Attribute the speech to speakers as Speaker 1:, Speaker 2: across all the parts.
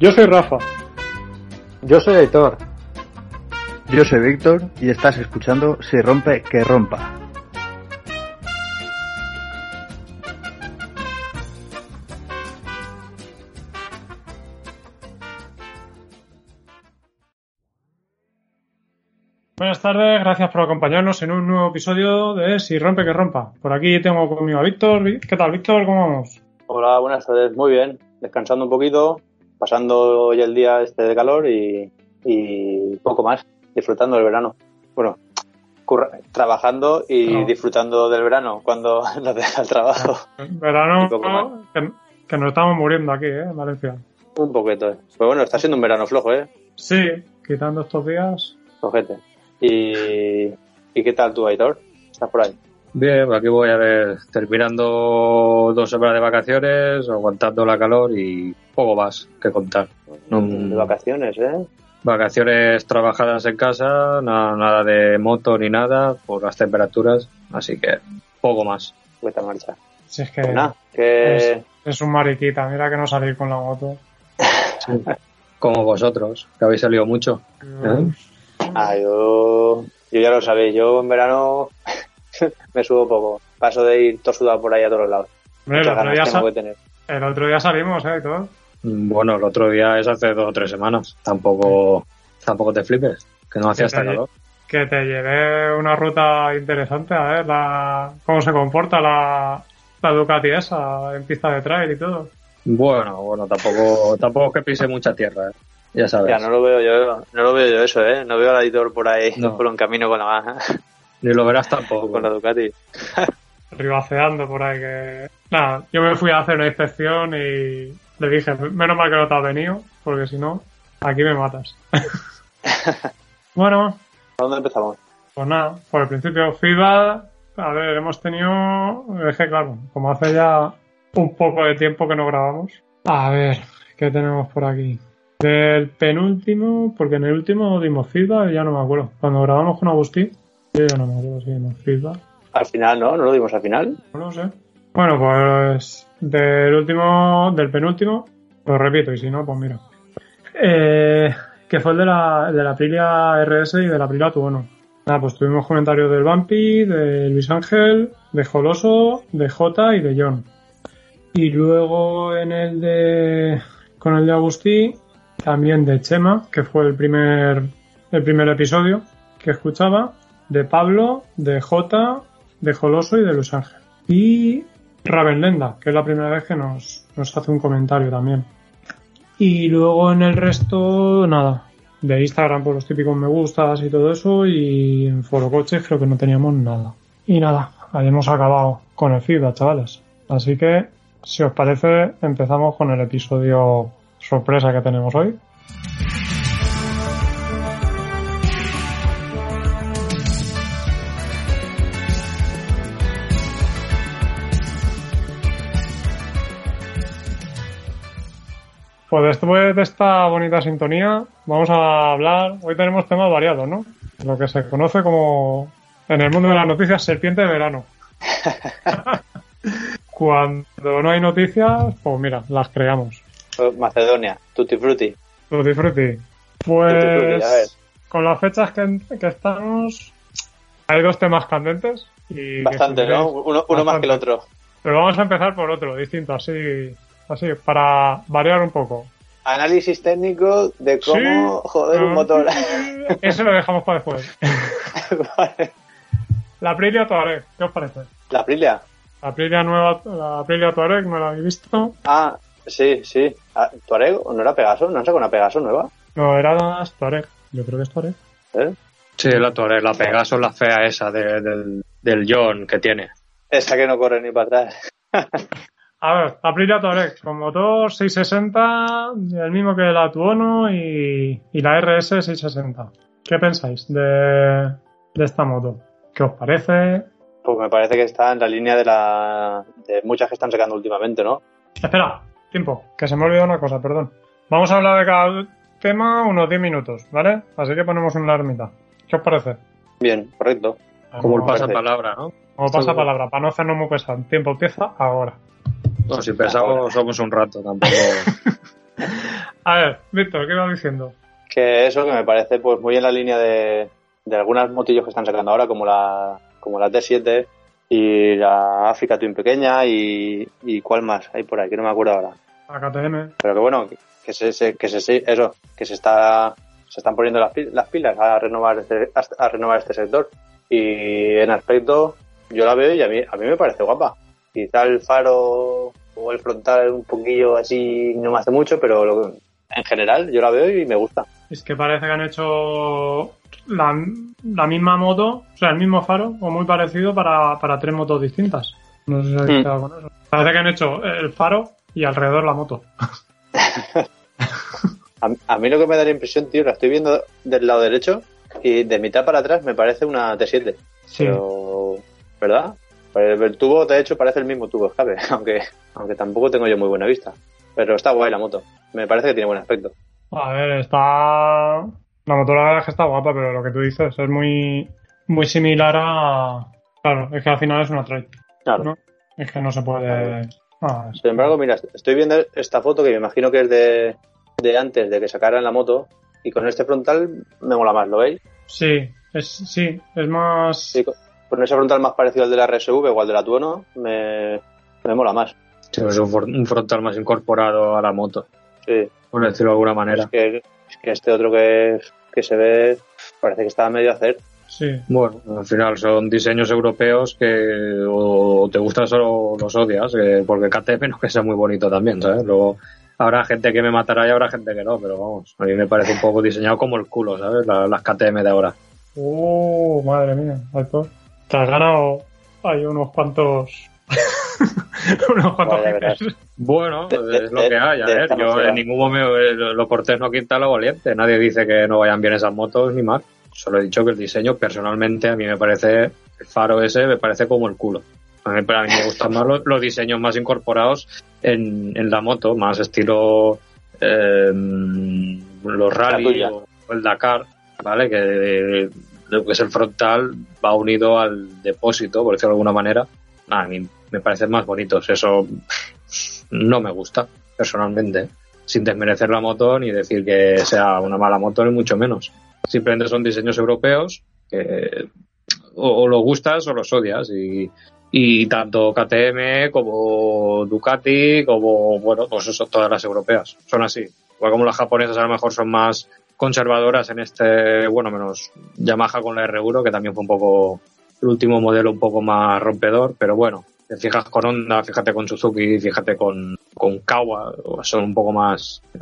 Speaker 1: Yo soy Rafa.
Speaker 2: Yo soy Aitor.
Speaker 3: Yo soy Víctor y estás escuchando Si rompe, que rompa.
Speaker 1: Buenas tardes, gracias por acompañarnos en un nuevo episodio de Si rompe, que rompa. Por aquí tengo conmigo a Víctor. ¿Qué tal, Víctor? ¿Cómo vamos?
Speaker 2: Hola, buenas tardes. Muy bien. Descansando un poquito, pasando hoy el día este de calor y, y poco más, disfrutando del verano. Bueno, trabajando y
Speaker 1: No.
Speaker 2: disfrutando del verano cuando nos deja el trabajo.
Speaker 1: Verano,
Speaker 2: Y poco más.
Speaker 1: que, que nos estamos muriendo aquí, ¿eh? En Valencia.
Speaker 2: Un poquito. eh. Pues bueno, está siendo un verano flojo, ¿eh?
Speaker 1: Sí, quitando estos días.
Speaker 2: Flojete. Y, ¿Y qué tal tú, Aitor? ¿Estás por ahí?
Speaker 4: Bien, aquí voy a ver, terminando dos semanas de vacaciones, aguantando la calor y poco más que contar. No-
Speaker 2: De vacaciones, ¿eh?
Speaker 4: vacaciones trabajadas en casa, na- nada de moto ni nada por las temperaturas, así que poco más.
Speaker 2: Vuelta a marcha.
Speaker 1: Si es que
Speaker 2: Pues nada, que...
Speaker 1: es, es un mariquita, mira que no salir con la moto.
Speaker 4: Como vosotros, que habéis salido mucho. ¿eh?
Speaker 2: Ah, yo, yo ya lo sabéis, yo en verano me subo poco. Paso de ir todo sudado por ahí a todos lados.
Speaker 1: Hombre, el otro, día
Speaker 2: ganas tengo
Speaker 1: sa-
Speaker 2: que tener.
Speaker 1: el otro día salimos, ¿eh? Y todo.
Speaker 4: Bueno, el otro día es hace dos o tres semanas. Tampoco, tampoco te flipes, que no hacía hasta calor.
Speaker 1: Que te llevé una ruta interesante, a ver la, cómo se comporta la, la Ducati esa en pista de trail y todo.
Speaker 4: Bueno, bueno, tampoco, tampoco que pise mucha tierra, ¿eh? ya sabes.
Speaker 2: Ya, no lo veo yo, no lo veo yo eso, ¿eh? No veo al editor por ahí,
Speaker 4: No.
Speaker 2: por un camino con la,
Speaker 4: Ni lo verás tampoco.
Speaker 2: con la Ducati.
Speaker 1: ribaceando por ahí que... Nada, yo me fui a hacer una inspección y le dije, menos mal que no te has venido, porque si no, aquí me matas. bueno,
Speaker 2: ¿A dónde empezamos?
Speaker 1: pues nada, por el principio feedback, a ver, hemos tenido, es que claro, como hace ya un poco de tiempo que no grabamos. A ver, ¿qué tenemos por aquí? Del penúltimo, porque en el último dimos feedback, ya no me acuerdo. Cuando grabamos con Agustín, yo ya no me acuerdo si dimos feedback.
Speaker 2: Al final, ¿no? ¿No lo dimos al final?
Speaker 1: No lo sé. Bueno, pues del último, del penúltimo, lo repito, y si no, pues mira. Eh, que fue el de la, de la Aprilia RS y de la Aprilia Tuono. Nada, pues tuvimos comentarios del Bumpy, de Luis Ángel, de Joloso, de J y de John. Y luego en el de, con el de Agustí, también de Chema, que fue el primer, el primer episodio que escuchaba, de Pablo, de J, de Joloso y de Luis Ángel. Y Ravenlenda, que es la primera vez que nos, hace un comentario también. Y luego en el resto, nada. De Instagram, por los típicos me gustas y todo eso. Y en Foro Coches creo que no teníamos nada. Y nada, hemos acabado con el feedback, chavales. Así que, si os parece, empezamos con el episodio sorpresa que tenemos hoy. Pues después de esta bonita sintonía, vamos a hablar. Hoy tenemos temas variados, ¿no? Lo que se conoce como en el mundo de las noticias serpiente de verano. Cuando no hay noticias, pues mira, las creamos.
Speaker 2: Oh, Macedonia, Tutti Frutti.
Speaker 1: Tutti frutti.
Speaker 2: Tutti frutti, a ver.
Speaker 1: Pues con las fechas que, que estamos, hay dos temas candentes. Y
Speaker 2: Bastante, ¿no? Uno, uno más que el otro.
Speaker 1: Pero vamos a empezar por otro, distinto, así, así, para variar un poco.
Speaker 2: Análisis técnico de cómo
Speaker 1: Sí.
Speaker 2: joder un
Speaker 1: Ah,
Speaker 2: motor.
Speaker 1: Ese lo dejamos para después.
Speaker 2: Vale.
Speaker 1: La Aprilia Touareg, ¿qué os parece?
Speaker 2: La Aprilia.
Speaker 1: La Aprilia nueva, la Aprilia Touareg, ¿no la habéis visto?
Speaker 2: Ah, sí, sí. Ah, ¿Tuareg? ¿No era Pegaso? ¿No han sacado una Pegaso nueva?
Speaker 1: No, era Touareg. Yo creo que es Touareg.
Speaker 2: ¿Eh?
Speaker 4: Sí, la Touareg, la Pegaso, la fea esa de- del, del John que tiene.
Speaker 2: Esa que no corre ni para atrás.
Speaker 1: A ver, Aprilia Touareg, con motor 660, el mismo que la Tuono y, y la RS 660. ¿Qué pensáis de, de esta moto? ¿Qué os parece?
Speaker 2: Pues me parece que está en la línea de la de muchas que están sacando últimamente, ¿no?
Speaker 1: Espera, tiempo, que se me ha olvidado una cosa, perdón. Vamos a hablar de cada tema unos 10 minutos, ¿vale? Así que ponemos una ermita. ¿Qué os parece?
Speaker 2: Bien, correcto.
Speaker 4: Como el
Speaker 1: Vamos-
Speaker 4: pasapalabra, ¿no?
Speaker 1: Como pasa palabra, para no hacernos muy pesado. Tiempo empieza ahora.
Speaker 4: No, si pensamos somos un rato, tampoco.
Speaker 1: A ver, Víctor, ¿qué vas diciendo?
Speaker 2: Que eso que me parece pues muy en la línea de, de algunas motillos que están sacando ahora, como la, como la T7 y la África Twin pequeña y, y cuál más hay por ahí, que no me acuerdo ahora.
Speaker 1: La KTM.
Speaker 2: Pero que bueno, que se, se- que se, eso, que se está, se están poniendo las, las pilas a renovar este, a renovar este sector. Y en aspecto, yo la veo y a mí, a mí me parece guapa. Quizá el faro o el frontal un poquillo así no me hace mucho, pero lo- en general yo la veo y me gusta.
Speaker 1: Es que parece que han hecho la, la misma moto, o sea, el mismo faro, o muy parecido para, para tres motos distintas. No sé si habéis
Speaker 2: Mm.
Speaker 1: quedado con eso. Parece que han hecho el faro y alrededor la moto.
Speaker 2: A, a mí lo que me da la impresión, tío, la estoy viendo del lado derecho y de mitad para atrás me parece una T7.
Speaker 1: Sí.
Speaker 2: Pero, ¿verdad? Pues el tubo, de hecho, parece el mismo tubo escape, aunque, aunque tampoco tengo yo muy buena vista. Pero está guay la moto. Me parece que tiene buen aspecto.
Speaker 1: A ver, está. La moto la verdad es que está guapa, pero lo que tú dices es muy, muy similar a. Claro, es que al final es una trail.
Speaker 2: Claro.
Speaker 1: ¿no? Es que no se puede. Ah,
Speaker 2: Sin embargo, mira, estoy viendo esta foto que me imagino que es de, de antes de que sacaran la moto. Y con este frontal me mola más, ¿lo veis?
Speaker 1: Sí, es, sí, es más.
Speaker 2: Sí, con, con ese frontal más parecido al de la RSV o al de la Tuono, me, me mola más.
Speaker 4: Sí, es un, un frontal más incorporado a la moto,
Speaker 2: Sí.
Speaker 4: por decirlo de alguna manera.
Speaker 2: Es que, es que este otro que, que se ve parece que está medio a hacer.
Speaker 1: Sí,
Speaker 4: Bueno, al final son diseños europeos que o te gustan o los odias, eh, porque KTM no es que sea muy bonito también, ¿sabes? Luego habrá gente que me matará y habrá gente que no, pero vamos, a mí me parece un poco diseñado como el culo, ¿sabes? La- las KTM de ahora.
Speaker 1: Uh, madre mía, Héctor. Te has ganado hay unos cuantos. unos cuantos haters.
Speaker 4: Bueno,
Speaker 2: De- de-
Speaker 4: es lo que hay, a ver, yo en ningún momento eh, lo cortés no quita lo valiente, nadie dice que no vayan bien esas motos ni mal, solo he dicho que el diseño personalmente a mí me parece, el faro ese me parece como el culo. A mí, para mí me gustan más los, los diseños más incorporados en, en la moto, más estilo eh, los rally
Speaker 2: tuya.
Speaker 4: o el Dakar, ¿vale? Que lo que es el frontal va unido al depósito, por decirlo de alguna manera. A mí me parecen más bonitos, eso no me gusta, personalmente. Sin desmerecer la moto ni decir que sea una mala moto, ni mucho menos. Simplemente son diseños europeos que o, o los gustas o los odias. Y, y tanto KTM como Ducati, como, bueno, pues eso, todas las europeas. Son así. Igual como las japonesas a lo mejor son más conservadoras en este, bueno, menos Yamaha con la R1, que también fue un poco el último modelo un poco más rompedor, pero bueno, te fijas con Honda, fíjate con Suzuki, fíjate con, con Kawa, son un poco más, eh,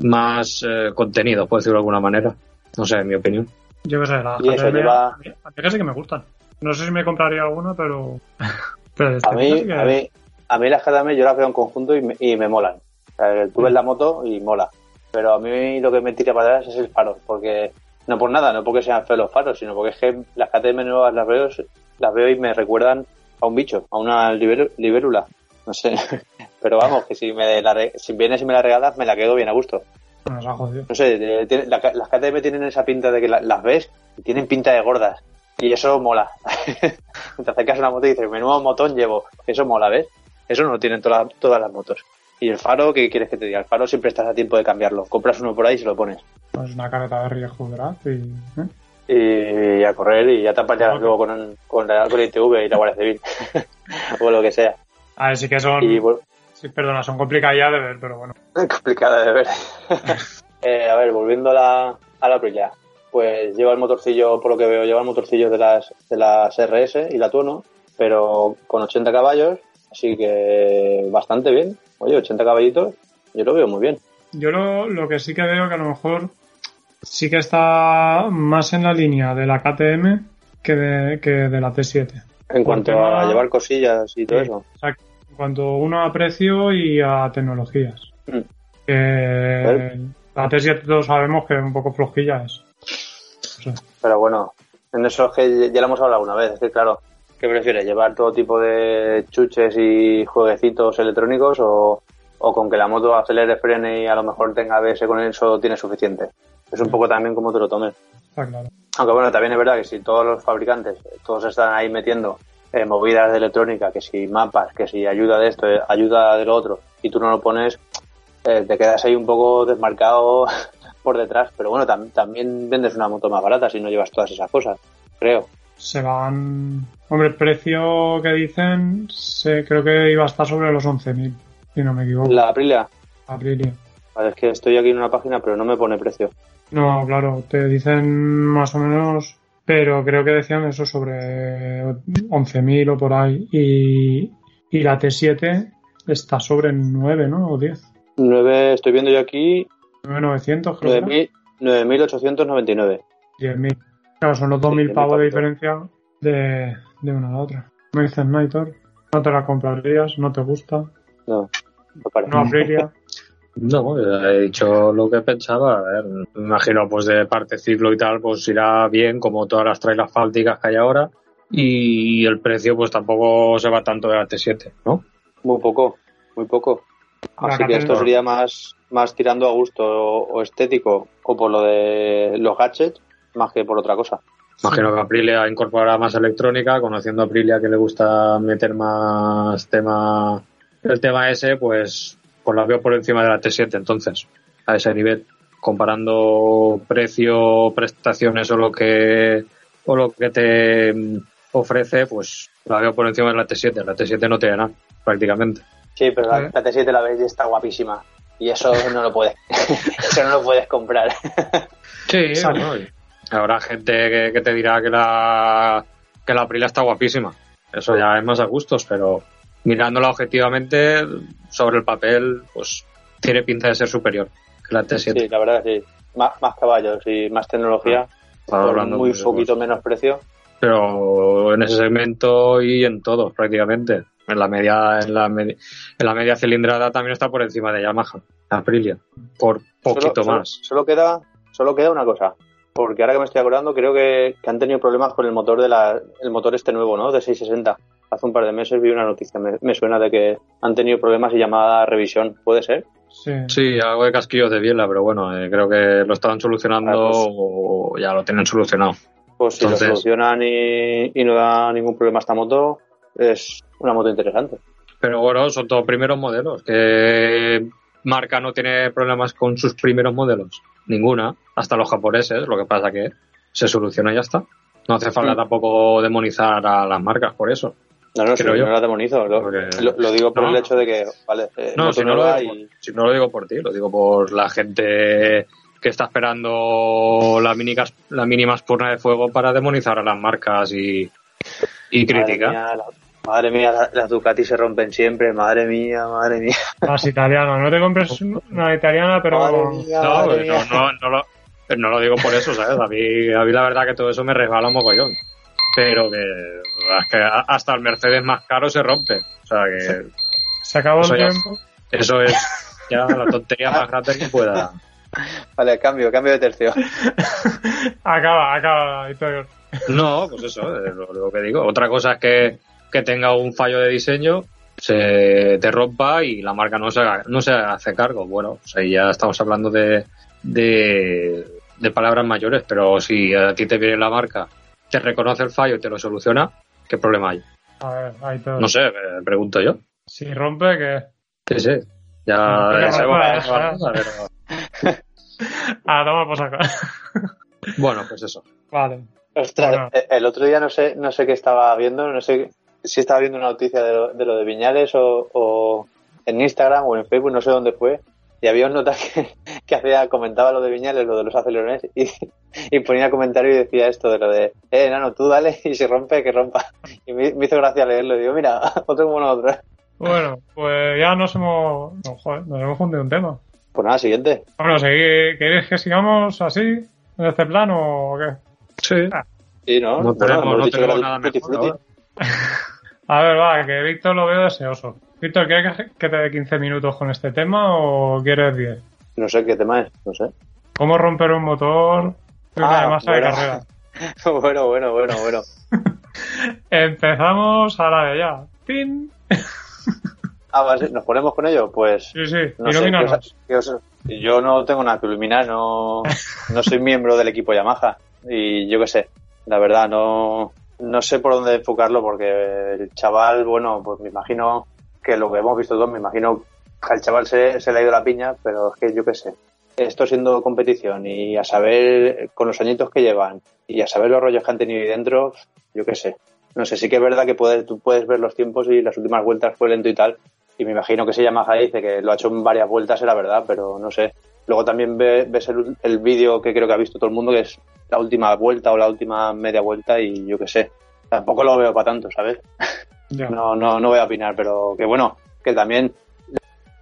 Speaker 4: más eh, contenidos, por decirlo de alguna manera. No sé, en mi opinión.
Speaker 1: Yo qué sé, la
Speaker 2: Y eso
Speaker 1: KTM,
Speaker 2: lleva-
Speaker 1: a mí a mí casi que me gustan. No sé si me compraría alguna, pero. pero
Speaker 2: A mí,
Speaker 1: que-
Speaker 2: a mí, a mí las KTM yo las veo en conjunto y me, y me molan. O sea, tú ves la moto y mola. Pero a mí lo que me tira para atrás es el faro, porque no por nada, no porque sean feos los faros, sino porque es que las KTM nuevas las veo, las veo y me recuerdan a un bicho, a una libélula. No sé. Pero vamos, que si me la si vienes y me la regalas, me la quedo bien a gusto. No sé, de- tiene- la- las KTM tienen esa pinta de que la- las ves y tienen pinta de gordas. Y eso mola. Te acercas a una moto y dices, menudo motón llevo. Eso mola, ¿ves? Eso no lo tienen todas, todas las motos. Y el faro, ¿qué quieres que te diga? El faro siempre estás a tiempo de cambiarlo. Compras uno por ahí y se lo pones.
Speaker 1: Pues una careta de riesgo, ¿verdad? Y, ¿eh?
Speaker 2: Y a correr y ya te apañas
Speaker 1: Ok.
Speaker 2: luego con, con, la, con la ITV y la Guardia Civil. o lo que sea.
Speaker 1: A ver, sí que son.
Speaker 2: Y bueno,
Speaker 1: Sí, perdona, son complicadillas de ver, pero bueno.
Speaker 2: complicada de ver. Eh, a ver, volviendo a la, a la Aprilia. Pues lleva el motorcillo, por lo que veo, lleva el motorcillo de las, de las RS y la Tuono, pero con 80 caballos, así que bastante bien. Oye, 80 caballitos, yo lo veo muy bien.
Speaker 1: Yo lo, lo que sí que veo que a lo mejor sí que está más en la línea de la KTM que de, que de la T7.
Speaker 2: En cuanto
Speaker 1: tema-
Speaker 2: a llevar cosillas y todo
Speaker 1: Sí.
Speaker 2: eso.
Speaker 1: Exacto. En cuanto uno a precio y a tecnologías.
Speaker 2: Mm.
Speaker 1: La T7 todos sabemos que un poco flojilla es. No sé.
Speaker 2: Pero bueno, en eso es que ya lo hemos hablado una vez. Es que claro, ¿qué prefieres? ¿Llevar todo tipo de chuches y jueguecitos electrónicos o, o con que la moto acelere, frene y a lo mejor tenga ABS con eso tiene suficiente? Es un poco también como te lo tomes.
Speaker 1: Está claro.
Speaker 2: Aunque bueno, también es verdad que si todos los fabricantes, todos están ahí metiendo eh, movidas de electrónica, que si mapas, que si ayuda de esto, eh, ayuda de lo otro, y tú no lo pones, eh, te quedas ahí un poco desmarcado por detrás. Pero bueno, tam- también vendes una moto más barata si no llevas todas esas cosas, creo.
Speaker 1: Se van. Hombre, el precio que dicen, se, creo que iba a estar sobre los 11.000, si no me equivoco.
Speaker 2: La Aprilia,
Speaker 1: Aprilia.
Speaker 2: vale, es que estoy aquí en una página, pero no me pone precio.
Speaker 1: No, claro, te dicen más o menos, pero creo que decían eso sobre 11.000 o por ahí. Y, y la T7 está sobre 9, ¿no? O 10.
Speaker 2: 9, estoy viendo yo aquí
Speaker 1: 9.900, creo que era.
Speaker 2: 9.000 9.899.
Speaker 1: 10.000. Claro, son los 2.000
Speaker 2: 10.000
Speaker 1: pavos de diferencia de, de una a la otra. Me dices Nitor, no te la comprarías, no te gusta,
Speaker 2: No, no parece.
Speaker 1: no Aprilia.
Speaker 4: No, he dicho lo que pensaba. A ver, me imagino, pues de parte ciclo y tal, pues irá bien, como todas las trail asfálticas que hay ahora. Y el precio, pues tampoco se va tanto de la T7, ¿no?
Speaker 2: Muy poco, muy poco. Así que esto sería más, más tirando a gusto o, o estético o por lo de los gadgets más que por otra cosa.
Speaker 4: Imagino que Aprilia incorporará más electrónica, conociendo a Aprilia que le gusta meter más tema, el tema ese, pues, pues la veo por encima de la T7 entonces, a ese nivel, comparando precio, prestaciones o lo que, o lo que te mm, ofrece, pues la veo por encima de la T7, la T7 no tiene nada, prácticamente.
Speaker 2: Sí, pero la,
Speaker 1: Eh.
Speaker 2: la T7 la ves y está guapísima. Y eso no lo puedes. eso no lo puedes comprar.
Speaker 4: Sí, bueno, habrá gente que, que te dirá que la, que la Aprilia está guapísima. Eso ya es más a gustos, pero mirándola objetivamente, sobre el papel, pues tiene pinta de ser superior que la T7.
Speaker 2: Sí, la verdad que sí. Más, más caballos y más tecnología.
Speaker 4: Estaba
Speaker 2: por muy poquito menos precio.
Speaker 4: pero en ese segmento y en todos prácticamente. En la media, en la, medi- en la media cilindrada también está por encima de Yamaha, Aprilia, por poquito
Speaker 2: Solo- solo-
Speaker 4: más.
Speaker 2: Solo, queda, solo queda una cosa. Porque ahora que me estoy acordando, creo que, que han tenido problemas con el motor de la, el motor este nuevo, ¿no? De 660. Hace un par de meses vi una noticia, me, me suena de que han tenido problemas y llamada a revisión. ¿Puede ser?
Speaker 1: Sí.
Speaker 4: Sí, algo de casquillos de biela, pero bueno, eh, creo que lo estaban solucionando
Speaker 2: Ah, pues.
Speaker 4: o ya lo tienen solucionado.
Speaker 2: Pues si
Speaker 4: Entonces-
Speaker 2: lo solucionan y, y no da ningún problema a esta moto, es una moto interesante.
Speaker 4: Pero bueno, son todos primeros modelos. ¿Qué marca no tiene problemas con sus primeros modelos? Ninguna. Hasta los japoneses, lo que pasa que se soluciona y ya está. No hace falta
Speaker 2: Mm.
Speaker 4: tampoco demonizar a las marcas por eso.
Speaker 2: No, no, si
Speaker 4: yo.
Speaker 2: no la demonizo. Lo,
Speaker 4: Porque-
Speaker 2: lo- lo digo por
Speaker 4: No.
Speaker 2: el hecho de que, vale, eh,
Speaker 4: No, si no, lo digo,
Speaker 2: y-
Speaker 4: si no lo digo por ti, lo digo por la gente que está esperando la, mini, la mínima espurna de fuego para demonizar a las marcas y, y
Speaker 2: mía, la- madre mía, la- las Ducati se rompen siempre. Madre mía, madre mía.
Speaker 1: Las italianas, no te compres una italiana, pero
Speaker 2: Madre mía,
Speaker 4: No,
Speaker 2: madre
Speaker 4: no, no, no lo, no lo digo por eso, ¿sabes? A mí, a mí la verdad que todo eso me resbala un mogollón. Pero que, es que a- hasta el Mercedes más caro se rompe. O sea que
Speaker 1: se acabó el
Speaker 4: ya-
Speaker 1: tiempo.
Speaker 4: eso es ya la tontería más grande que pueda.
Speaker 2: Vale, cambio, cambio de tercio.
Speaker 1: acaba, acaba, Víctor.
Speaker 4: No, pues eso, es lo, lo que digo. Otra cosa es que, que tenga un fallo de diseño, se te rompa y la marca no se, haga- no se hace cargo. Bueno, pues ahí ya estamos hablando de, de, de palabras mayores, pero si a ti te viene la marca, te reconoce el fallo y te lo soluciona, ¿qué problema hay?
Speaker 1: A ver, ahí todo.
Speaker 4: No sé, me pregunto yo.
Speaker 1: Si rompe, que.
Speaker 4: Sí, sí. Ya,
Speaker 1: No,
Speaker 4: sabemos pero-
Speaker 1: Ah, toma por saco.
Speaker 4: Bueno, pues eso.
Speaker 1: vale.
Speaker 2: Ostras,
Speaker 1: Bueno.
Speaker 2: el otro día no sé, no sé qué estaba viendo, no sé si estaba viendo una noticia de lo de, lo de Viñales o, o en Instagram o en Facebook, no sé dónde fue, y había un nota que, que hacía, comentaba lo de Viñales, lo de los acelerones, y, y ponía comentario y decía esto de lo de, eh, nano, tú dale y si rompe, que rompa. Y me, me hizo gracia leerlo, y digo, mira, otro como nosotros.
Speaker 1: Bueno, pues ya nos hemos. No, joder, nos hemos fundido un tema.
Speaker 2: Pues nada, siguiente.
Speaker 1: Bueno, ¿segui- ¿queréis que sigamos así? ¿En este plano o qué?
Speaker 4: Sí.
Speaker 2: Sí, ¿no?
Speaker 4: No tenemos, no
Speaker 2: que
Speaker 4: tenemos nada mejor.
Speaker 1: A ver, va, que Víctor lo veo deseoso. Víctor, ¿quieres que- te dé 15 minutos con este tema o quieres 10?
Speaker 2: No sé qué tema es, no sé.
Speaker 1: ¿Cómo romper un motor de
Speaker 2: Ah,
Speaker 1: masa de
Speaker 2: bueno.
Speaker 1: carrera?
Speaker 2: bueno, bueno, bueno, bueno.
Speaker 1: Empezamos a la de ya. ¡Pin!
Speaker 2: Ah, vale, ¿nos ponemos con ello? Pues
Speaker 1: Sí, sí,
Speaker 2: No sé,
Speaker 1: ilumínanos.
Speaker 2: ¿qué os- qué os- yo no tengo nada que iluminar, no, no soy miembro del equipo Yamaha y yo qué sé, la verdad no, no sé por dónde enfocarlo porque el chaval, bueno, pues me imagino que lo que hemos visto todos, me imagino al chaval se, se le ha ido la piña, pero es que yo qué sé. Esto siendo competición y a saber con los añitos que llevan y a saber los rollos que han tenido ahí dentro, yo qué sé. No sé, sí que es verdad que puedes, tú puedes ver los tiempos y las últimas vueltas fue lento y tal. Y me imagino que se Yamaha dice que lo ha hecho en varias vueltas, era verdad, pero no sé. Luego también ve- ves el, el vídeo que creo que ha visto todo el mundo, que es la última vuelta o la última media vuelta y yo qué sé. Tampoco lo veo para tanto, ¿sabes? No, no, no voy a opinar, pero que bueno, que también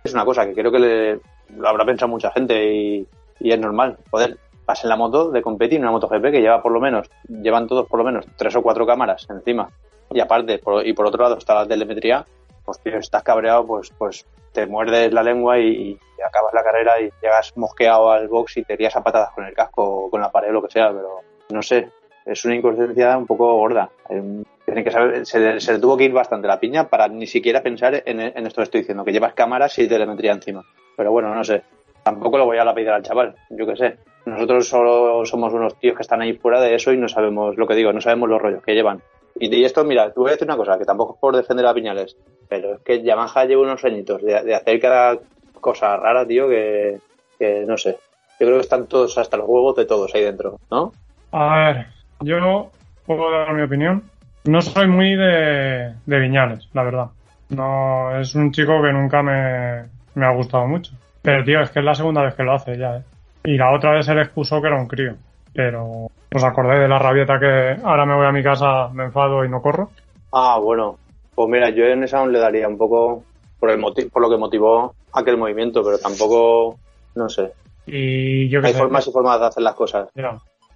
Speaker 2: es una cosa que creo que le, lo habrá pensado mucha gente y, y es normal. Joder, vas en la moto de competir, una moto GP que lleva por lo menos, llevan todos por lo menos tres o cuatro cámaras encima. Y aparte, por- y por otro lado está la telemetría, pues tío, estás cabreado, pues, pues te muerdes la lengua y acabas la carrera y llegas mosqueado al box y te irías a patadas con el casco o con la pared o lo que sea, pero no sé, es una inconsciencia un poco gorda. Eh, Tiene que saber, se, le- tuvo que ir bastante la piña para ni siquiera pensar en, esto que estoy diciendo, que llevas cámaras y telemetría encima. Pero bueno, no sé. Tampoco lo voy a lapidar al chaval, yo qué sé. Nosotros solo somos unos tíos que están ahí fuera de eso y no sabemos lo que digo, no sabemos los rollos que llevan. Y, y esto, mira, te voy a decir una cosa, que tampoco es por defender a Piñales, pero es que Yamaha lleva unos añitos de, de hacer cada cosa rara, tío, que, que no sé. Yo creo que están todos hasta los huevos de todos ahí dentro, ¿no?
Speaker 1: A ver, yo puedo dar mi opinión. No soy muy de, de Viñales, la verdad. No, es un chico que nunca me, me ha gustado mucho. Pero, tío, es que es la segunda vez que lo hace ya, ¿eh? Y la otra vez él excusó que era un crío. Pero os acordé de la rabieta que ahora me voy a mi casa, me enfado y no corro.
Speaker 2: Ah, bueno. Pues mira, yo en esa aún le daría un poco por, el motivo, por lo que motivó aquel movimiento, pero tampoco, no sé.
Speaker 1: Y yo
Speaker 2: Hay
Speaker 1: sé.
Speaker 2: formas y formas de hacer las cosas.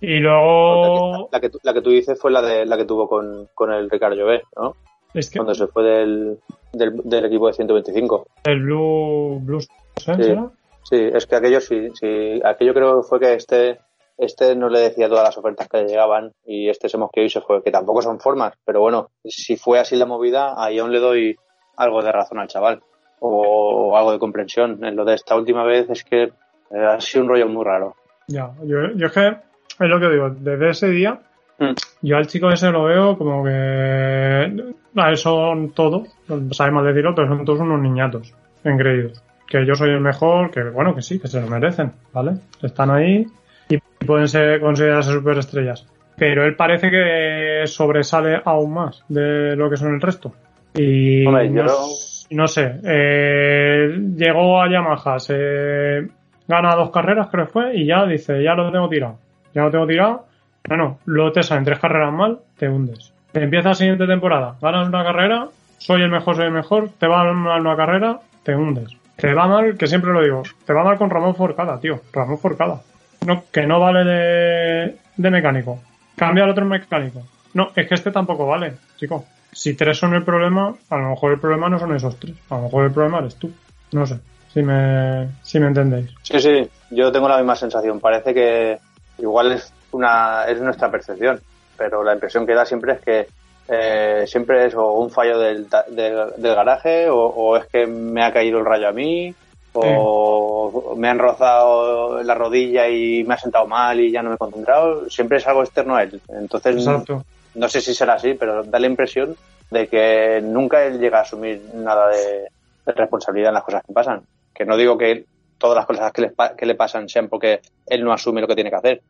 Speaker 1: Y luego.
Speaker 2: La que, tú- la que tú dices fue la de la que tuvo con, con el Ricardo Llobé, ¿no?
Speaker 1: Es que
Speaker 2: Cuando se fue del, del, del equipo de 125.
Speaker 1: el Blue. Blue Sense,
Speaker 2: Sí. Sí, es que aquello sí, sí, aquello creo que fue que este, este no le decía todas las ofertas que le llegaban y este se mosqueó y se fue, que tampoco son formas, pero bueno, si fue así la movida, ahí aún le doy algo de razón al chaval o, algo de comprensión. En lo de esta última vez es que eh, ha sido un rollo muy raro.
Speaker 1: Ya, yo, yo es que es lo que digo, desde ese día
Speaker 2: Mm.
Speaker 1: yo al chico ese lo veo como que a él son todos, sabe mal decirlo, pero son todos unos niñatos engreídos. Que yo soy el mejor, que bueno, que sí, que se lo merecen, ¿vale? Están ahí y pueden ser consideradas superestrellas. Pero él parece que sobresale aún más de lo que son el resto. Y
Speaker 2: Hombre,
Speaker 1: no,
Speaker 2: no-
Speaker 1: sé, eh, llegó a Yamaha, se gana dos carreras, creo que fue, y ya dice, ya lo tengo tirado. Ya lo tengo tirado. Bueno, luego te salen tres carreras mal, te hundes. Empieza la siguiente temporada, ganas una carrera, soy el mejor, soy el mejor, te va mal una carrera, te hundes. Te va mal, que siempre lo digo, te va mal con Ramón Forcada, tío. Ramón Forcada. No, que no vale de, de mecánico. Cambia al otro mecánico. No, es que este tampoco vale, chico. Si tres son el problema, a lo mejor el problema no son esos tres. A lo mejor el problema eres tú. No sé, si me, si me entendéis.
Speaker 2: Sí, sí, yo tengo la misma sensación. Parece que igual es una es nuestra percepción, pero la impresión que da siempre es que eh, siempre es o un fallo del, del, del garaje o, o es que me ha caído el rayo a mí o me han rozado la rodilla y me ha sentado mal y ya no me he concentrado. Siempre es algo externo a él. Entonces,
Speaker 1: Exacto.
Speaker 2: No sé si será así, pero da la impresión de que nunca él llega a asumir nada de, de responsabilidad en las cosas que pasan. Que no digo que todas las cosas que le, que le pasan sean porque él no asume lo que tiene que hacer.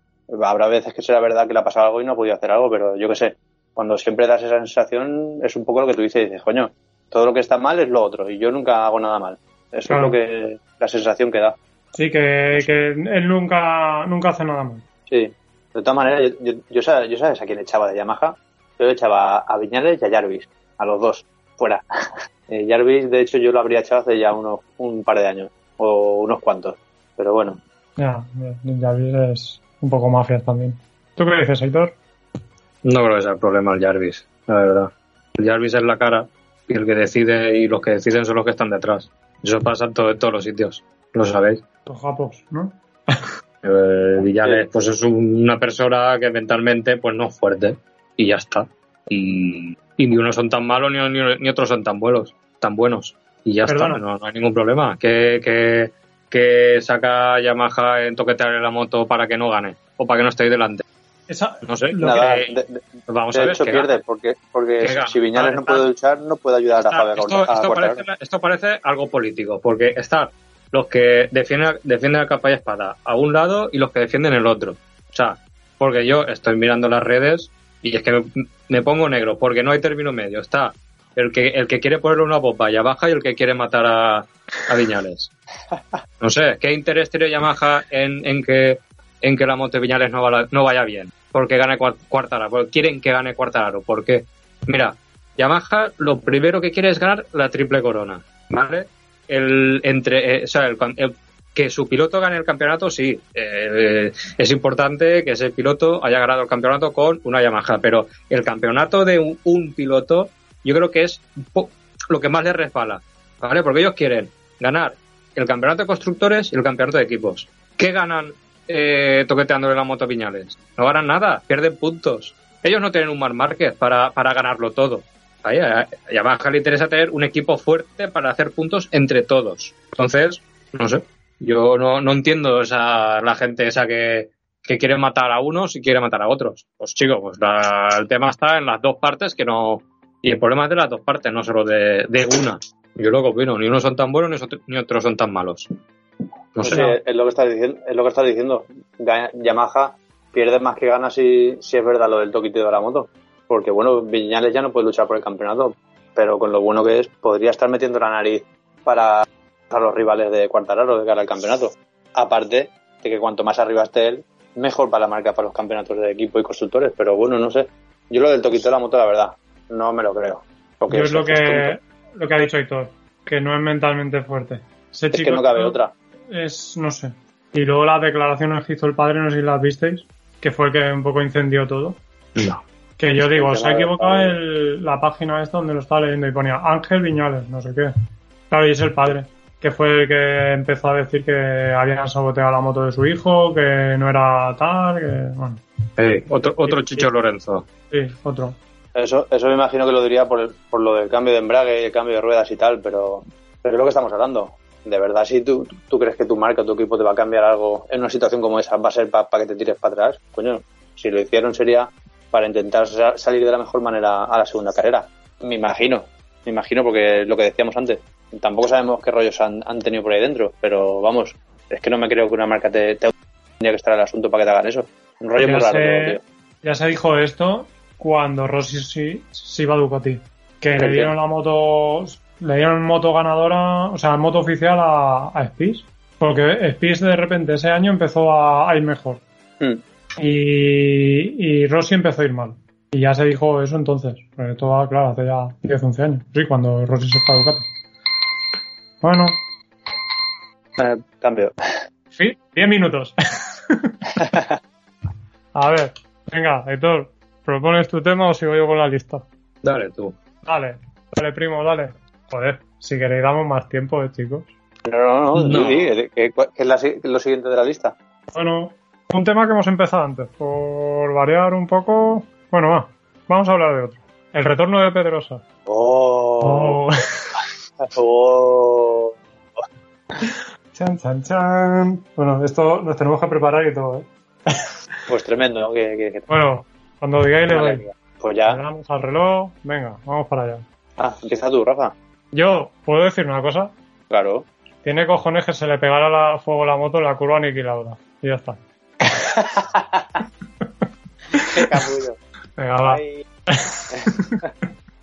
Speaker 2: Habrá veces que será verdad que le ha pasado algo y no ha podido hacer algo, pero yo qué sé. Cuando siempre das esa sensación, es un poco lo que tú dices, dices, coño, todo lo que está mal es lo otro y yo nunca hago nada mal. Eso
Speaker 1: Claro.
Speaker 2: es lo que, la sensación que da.
Speaker 1: Sí, que, que él nunca, nunca hace nada mal.
Speaker 2: Sí. De todas maneras, yo, yo, yo, sabes, yo sabes a quién echaba de Yamaha. Yo le echaba a Viñales y a Jarvis, a los dos, fuera. Eh, Jarvis, de hecho, yo lo habría echado hace ya unos, un par de años, o unos cuantos. Pero bueno,
Speaker 1: Ya, ya es un poco mafias también. ¿Tú qué dices, Héctor?
Speaker 4: No creo que sea el problema el Jarvis, la verdad. El Jarvis es la cara y el que decide y los que deciden son los que están detrás. Eso pasa en, todo- en todos los sitios, lo sabéis.
Speaker 1: Los japos, ¿no?
Speaker 4: Eh, Villales pues es una persona que mentalmente pues no es fuerte y ya está. Y, y ni unos son tan malos ni, ni- ni otros son tan buenos, tan buenos. Y ya
Speaker 1: Perdona.
Speaker 4: está, no, no hay ningún problema. Que, que, que saca Yamaha en toquetearle la moto para que no gane o para que no esté ahí delante.
Speaker 1: esa,
Speaker 4: No sé.
Speaker 1: Lo
Speaker 2: Nada,
Speaker 4: que-
Speaker 2: de, de-
Speaker 4: vamos
Speaker 2: de
Speaker 4: a ver.
Speaker 2: hecho pierde,
Speaker 4: gana.
Speaker 2: porque, porque si Viñales no puede luchar, no puede ayudar a
Speaker 4: Está-
Speaker 2: a
Speaker 4: esto,
Speaker 2: a
Speaker 4: esto parece, esto parece algo político, porque están los que defienden, defienden capa y espada a un lado y los que defienden el otro. O sea, porque yo estoy mirando las redes y es que me, pongo negro, porque no hay término medio. Está el que, el que quiere ponerle una bomba a Yamaha y el que quiere matar a, a Viñales. No sé, ¿qué interés tiene Yamaha en, en que en que la moto de Viñales no, no vaya bien? Porque gane Cuar- Quartararo. Porque quieren que gane Quartararo. ¿Por qué? Mira, Yamaha lo primero que quiere es ganar la triple corona, ¿vale? El, entre, eh, o sea, el- el- que su piloto gane el campeonato, sí. eh, es importante que ese piloto haya ganado el campeonato con una Yamaha, pero el campeonato de un, piloto, yo creo que es lo que más les resbala, ¿vale? Porque ellos quieren ganar el campeonato de constructores y el campeonato de equipos. ¿Qué ganan eh, toqueteándole la moto a Viñales? No ganan nada, pierden puntos. Ellos no tienen un mal market para, para ganarlo todo. Ahí, a Yamaha le interesa tener un equipo fuerte para hacer puntos entre todos. Entonces, no sé. Yo no, no entiendo esa, la gente esa que, que quiere matar a unos y quiere matar a otros. Pues chicos, pues la- el tema está en las dos partes que no. Y el problema es de las dos partes, no solo de, de una. Yo lo que opino, ni unos son tan buenos ni, otro- ni otros son tan malos. No
Speaker 2: Sí,
Speaker 4: sé.
Speaker 2: es lo que estás diciendo. Es lo que estás diciendo. Yamaha pierde más que gana si, si es verdad lo del toquiteo de la moto. Porque bueno, Viñales ya no puede luchar por el campeonato, pero con lo bueno que es, podría estar metiendo la nariz para a los rivales de Quartararo de cara al campeonato. Aparte de que cuanto más arriba esté él, mejor para la marca para los campeonatos de equipo y constructores. Pero bueno, no sé. Yo lo del toquiteo de la moto, la verdad, no me lo creo. Porque
Speaker 1: yo es lo que, lo que ha dicho Héctor, que no es mentalmente fuerte. Ese
Speaker 2: Es
Speaker 1: chico
Speaker 2: que no cabe otra.
Speaker 1: Es, no sé. Y luego las declaraciones que hizo el padre, no sé si las visteis, que fue el que un poco incendió todo.
Speaker 4: No.
Speaker 1: Que yo digo, se ha equivocado el- la página esta donde lo estaba leyendo y ponía Ángel Viñales, no sé qué. Claro, y es el padre, que fue el que empezó a decir que habían saboteado la moto de su hijo, que no era tal, que, bueno,
Speaker 4: otro, otro Chicho Lorenzo.
Speaker 1: sí, otro.
Speaker 2: Eso, eso me imagino que lo diría por, el- por lo del cambio de embrague y el cambio de ruedas y tal, pero, pero es lo que estamos hablando. De verdad, si tú, tú crees que tu marca, tu equipo te va a cambiar algo en una situación como esa, va a ser para que te tires para atrás, coño, si lo hicieron sería para intentar sa- salir de la mejor manera a la segunda carrera. Me imagino, me imagino porque lo que decíamos antes, tampoco sabemos qué rollos han, han tenido por ahí dentro, pero vamos, es que no me creo que una marca te, te tendría que estar el asunto para que te hagan eso. Un rollo
Speaker 1: Ya
Speaker 2: muy raro,
Speaker 1: se-
Speaker 2: tío.
Speaker 1: Ya se dijo esto cuando Rossi sí, iba a Ducati. Que
Speaker 2: ¿Por
Speaker 1: le
Speaker 2: qué?
Speaker 1: dieron la moto, le dieron moto ganadora, o sea, moto oficial a, a Spies. Porque Spies de repente ese año empezó a, a ir mejor.
Speaker 2: Hmm.
Speaker 1: Y, y Rossi empezó a ir mal. Y ya se dijo eso entonces. Pero esto va, claro, hace ya 10, 11 años. Sí, cuando Rossi se fue a Ducati. Bueno,
Speaker 2: Eh, cambio.
Speaker 1: sí, 10 minutos. a ver, venga, Héctor, ¿propones tu tema o sigo yo con la lista?
Speaker 4: Dale tú.
Speaker 1: Dale, dale, primo, dale. Joder, si queréis damos más tiempo, eh, chicos.
Speaker 2: No, no, no,
Speaker 4: No.
Speaker 2: di, di, ¿qué, qué es la lo siguiente de la lista?
Speaker 1: Bueno, un tema que hemos empezado antes, por variar un poco. Bueno, va, vamos a hablar de otro. El retorno de Pedrosa.
Speaker 2: Oh,
Speaker 1: Oh.
Speaker 2: oh.
Speaker 1: Chan, chan, chan. Bueno, esto nos tenemos que preparar y todo, ¿eh?
Speaker 2: Pues tremendo, ¿no? Que, que- que-
Speaker 1: Bueno, cuando digáis le doy.
Speaker 2: Pues
Speaker 1: Le
Speaker 2: ya.
Speaker 1: damos al reloj. Venga, vamos para allá.
Speaker 2: Ah, empieza tú, Rafa.
Speaker 1: Yo, ¿puedo decir una cosa?
Speaker 2: Claro.
Speaker 1: Tiene cojones que se le pegara la, fuego la moto en la curva aniquiladora. Y ya está.
Speaker 2: Qué capullo.
Speaker 1: Venga, va.
Speaker 2: Ay,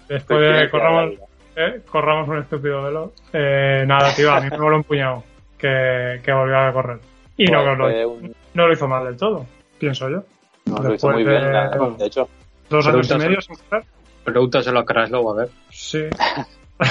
Speaker 1: Después de corramos, eh, corramos un estúpido velo. Eh, nada, tío, a mí me voló un puñado que, que volvió a correr. Y no,
Speaker 2: Pues
Speaker 1: lo,
Speaker 2: fue un-
Speaker 1: no lo hizo mal del todo, pienso yo.
Speaker 2: no, lo hizo
Speaker 1: Después
Speaker 2: muy
Speaker 1: de-
Speaker 2: bien, la- de hecho.
Speaker 1: Dos años y medio sin correr.
Speaker 4: Pregúntaselo a Kraslow, a ver.
Speaker 1: Sí.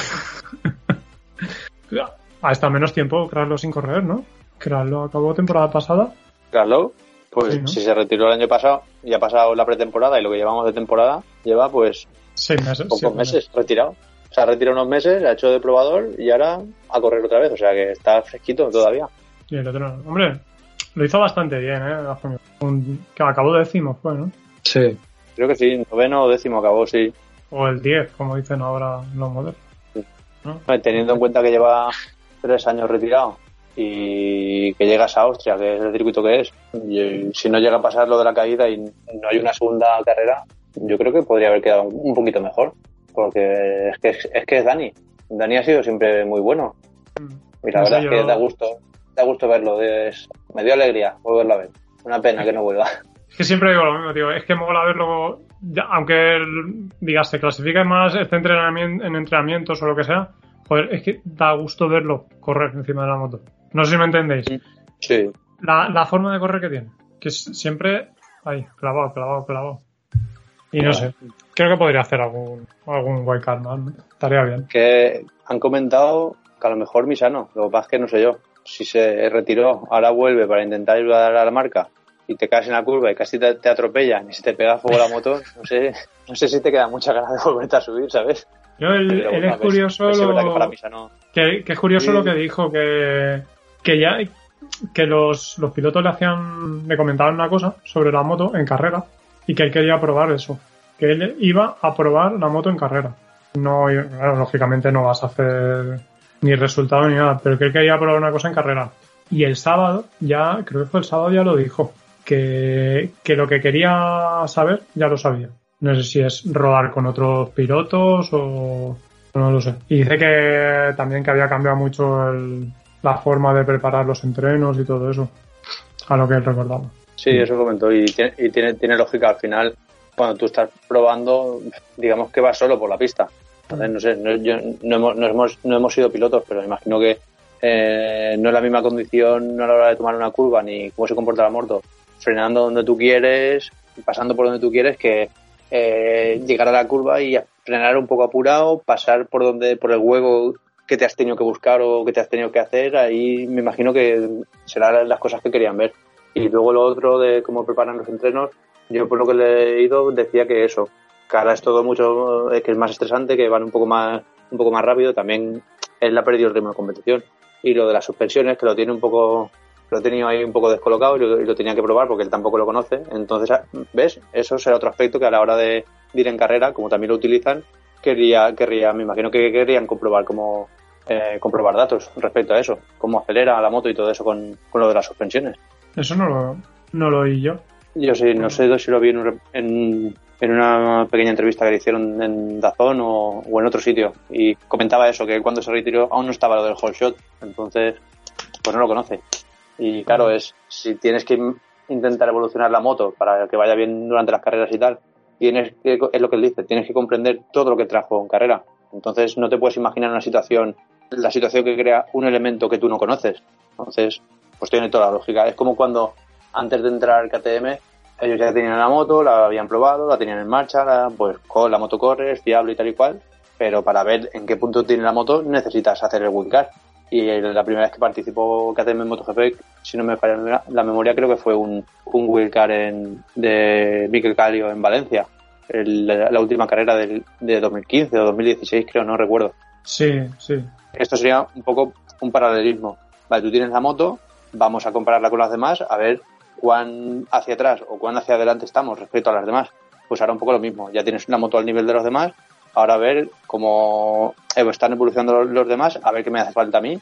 Speaker 1: ha estado menos tiempo Kraslo sin correr, ¿no? Kraslo acabó temporada pasada.
Speaker 2: Carlos, pues
Speaker 1: Sí, ¿no?
Speaker 2: si se retiró el año pasado y ha pasado la pretemporada y lo que llevamos de temporada, lleva pues
Speaker 1: Seis meses.
Speaker 2: pocos meses retirado. O sea, ha retirado unos meses, ha hecho de probador y ahora a correr otra vez. O sea que está fresquito todavía.
Speaker 1: Y el otro, hombre, lo hizo bastante bien, ¿eh? Un- que acabó décimo, fue, ¿no?
Speaker 4: Sí.
Speaker 2: Creo que sí, noveno o décimo acabó, sí.
Speaker 1: O el 10, como dicen ahora los modelos. ¿no?
Speaker 2: Teniendo en cuenta que lleva tres años retirado y que llegas a Austria, que es el circuito que es, y si no llega a pasar lo de la caída y no hay una segunda carrera, yo creo que podría haber quedado un poquito mejor, porque es que es, que es Dani. Dani ha sido siempre muy bueno. Y la
Speaker 1: No
Speaker 2: verdad es que da gusto, da gusto verlo, es, me dio alegría volverlo a ver. Una pena que no vuelva.
Speaker 1: Es que siempre digo lo mismo, tío. Es que mola verlo, aunque digas, te clasifique más este entrenamiento, en entrenamientos o lo que sea, joder, es que da gusto verlo correr encima de la moto. No sé si me entendéis.
Speaker 2: Sí,
Speaker 1: La, la forma de correr que tiene, que es siempre ahí, clavado, clavado, clavado. Y no sé, creo que podría hacer algún, algún wildcard más, ¿no? Estaría bien.
Speaker 2: que han comentado que a lo mejor Misano, lo que pasa es que no sé yo, si se retiró, ahora vuelve para intentar ayudar a la marca y te caes en la curva y casi te, te atropellan y se te pega a fuego la moto, no sé, no sé si te queda mucha ganas de volverte a subir, ¿sabes?
Speaker 1: Yo, él, es curioso
Speaker 2: que
Speaker 1: lo-
Speaker 2: para Misano
Speaker 1: Que, que es curioso
Speaker 2: Sí.
Speaker 1: lo que dijo, que, que ya que los, los pilotos le hacían, le comentaban una cosa sobre la moto en carrera y que él quería probar eso. Que él iba a probar la moto en carrera. No, claro, lógicamente no vas a hacer ni resultado ni nada, pero que él quería probar una cosa en carrera. Y el sábado, ya, creo que fue el sábado, ya lo dijo, que, que lo que quería saber ya lo sabía. No sé si es rodar con otros pilotos o no lo sé. Y dice que también que había cambiado mucho el- la forma de preparar los entrenos y todo eso. A lo que él recordaba.
Speaker 2: Sí, eso comentó y, tiene, y tiene, tiene lógica al final. Cuando tú estás probando, digamos que vas solo por la pista. Entonces, no sé, no, yo- no hemos, no, hemos, no hemos sido pilotos, pero imagino que eh, no es la misma condición a la hora de tomar una curva ni cómo se comporta la moto. Frenando donde tú quieres, pasando por donde tú quieres, que eh, llegar a la curva y frenar un poco apurado, pasar por donde por el hueco que te has tenido que buscar o que te has tenido que hacer. Ahí me imagino que serán las cosas que querían ver. Y luego lo otro de cómo preparan los entrenos, yo por lo que le he leído decía que eso, que ahora es todo mucho, que es más estresante, que van un poco más, un poco más rápido, también él ha perdido el ritmo de competición. Y lo de las suspensiones, que lo tiene un poco, lo tenido ahí un poco descolocado y lo, y lo tenía que probar porque él tampoco lo conoce. Entonces, ah, ¿ves? Eso será otro aspecto que a la hora de, de ir en carrera, como también lo utilizan, quería, querría, me imagino que querrían comprobar cómo, eh, comprobar datos respecto a eso, cómo acelera la moto y todo eso con, con lo de las suspensiones.
Speaker 1: Eso no lo, no lo oí yo.
Speaker 2: Yo sí, no sé si lo vi en, un en, en una pequeña entrevista que le hicieron en Dazón o, o en otro sitio y comentaba eso, que cuando se retiró aún no estaba lo del whole shot, entonces pues no lo conoce. Y claro, es si tienes que in- intentar evolucionar la moto para que vaya bien durante las carreras y tal, tienes que, es lo que él dice, tienes que comprender todo lo que trajo en carrera. Entonces no te puedes imaginar una situación, la situación que crea un elemento que tú no conoces. Entonces, pues tiene toda la lógica. Es como cuando antes de entrar al KTM, ellos ya tenían la moto, la habían probado, la tenían en marcha, la- pues la moto corre, es fiable y tal y cual, pero para ver en qué punto tiene la moto necesitas hacer el wildcard. Y la primera vez que participó KTM en MotoGP, si no me falla la- memoria, creo que fue un, un wildcard en, de Mikel Calio en Valencia, el- la, la última carrera del, de 2015 o 2016, creo, no recuerdo
Speaker 1: Sí, sí.
Speaker 2: Esto sería un poco un paralelismo. Vale, tú tienes la moto, vamos a compararla con las demás, a ver cuán hacia atrás o cuán hacia adelante estamos respecto a las demás. Pues ahora un poco lo mismo. Ya tienes una moto al nivel de los demás, ahora a ver cómo están evolucionando los, demás, a ver qué me hace falta a mí.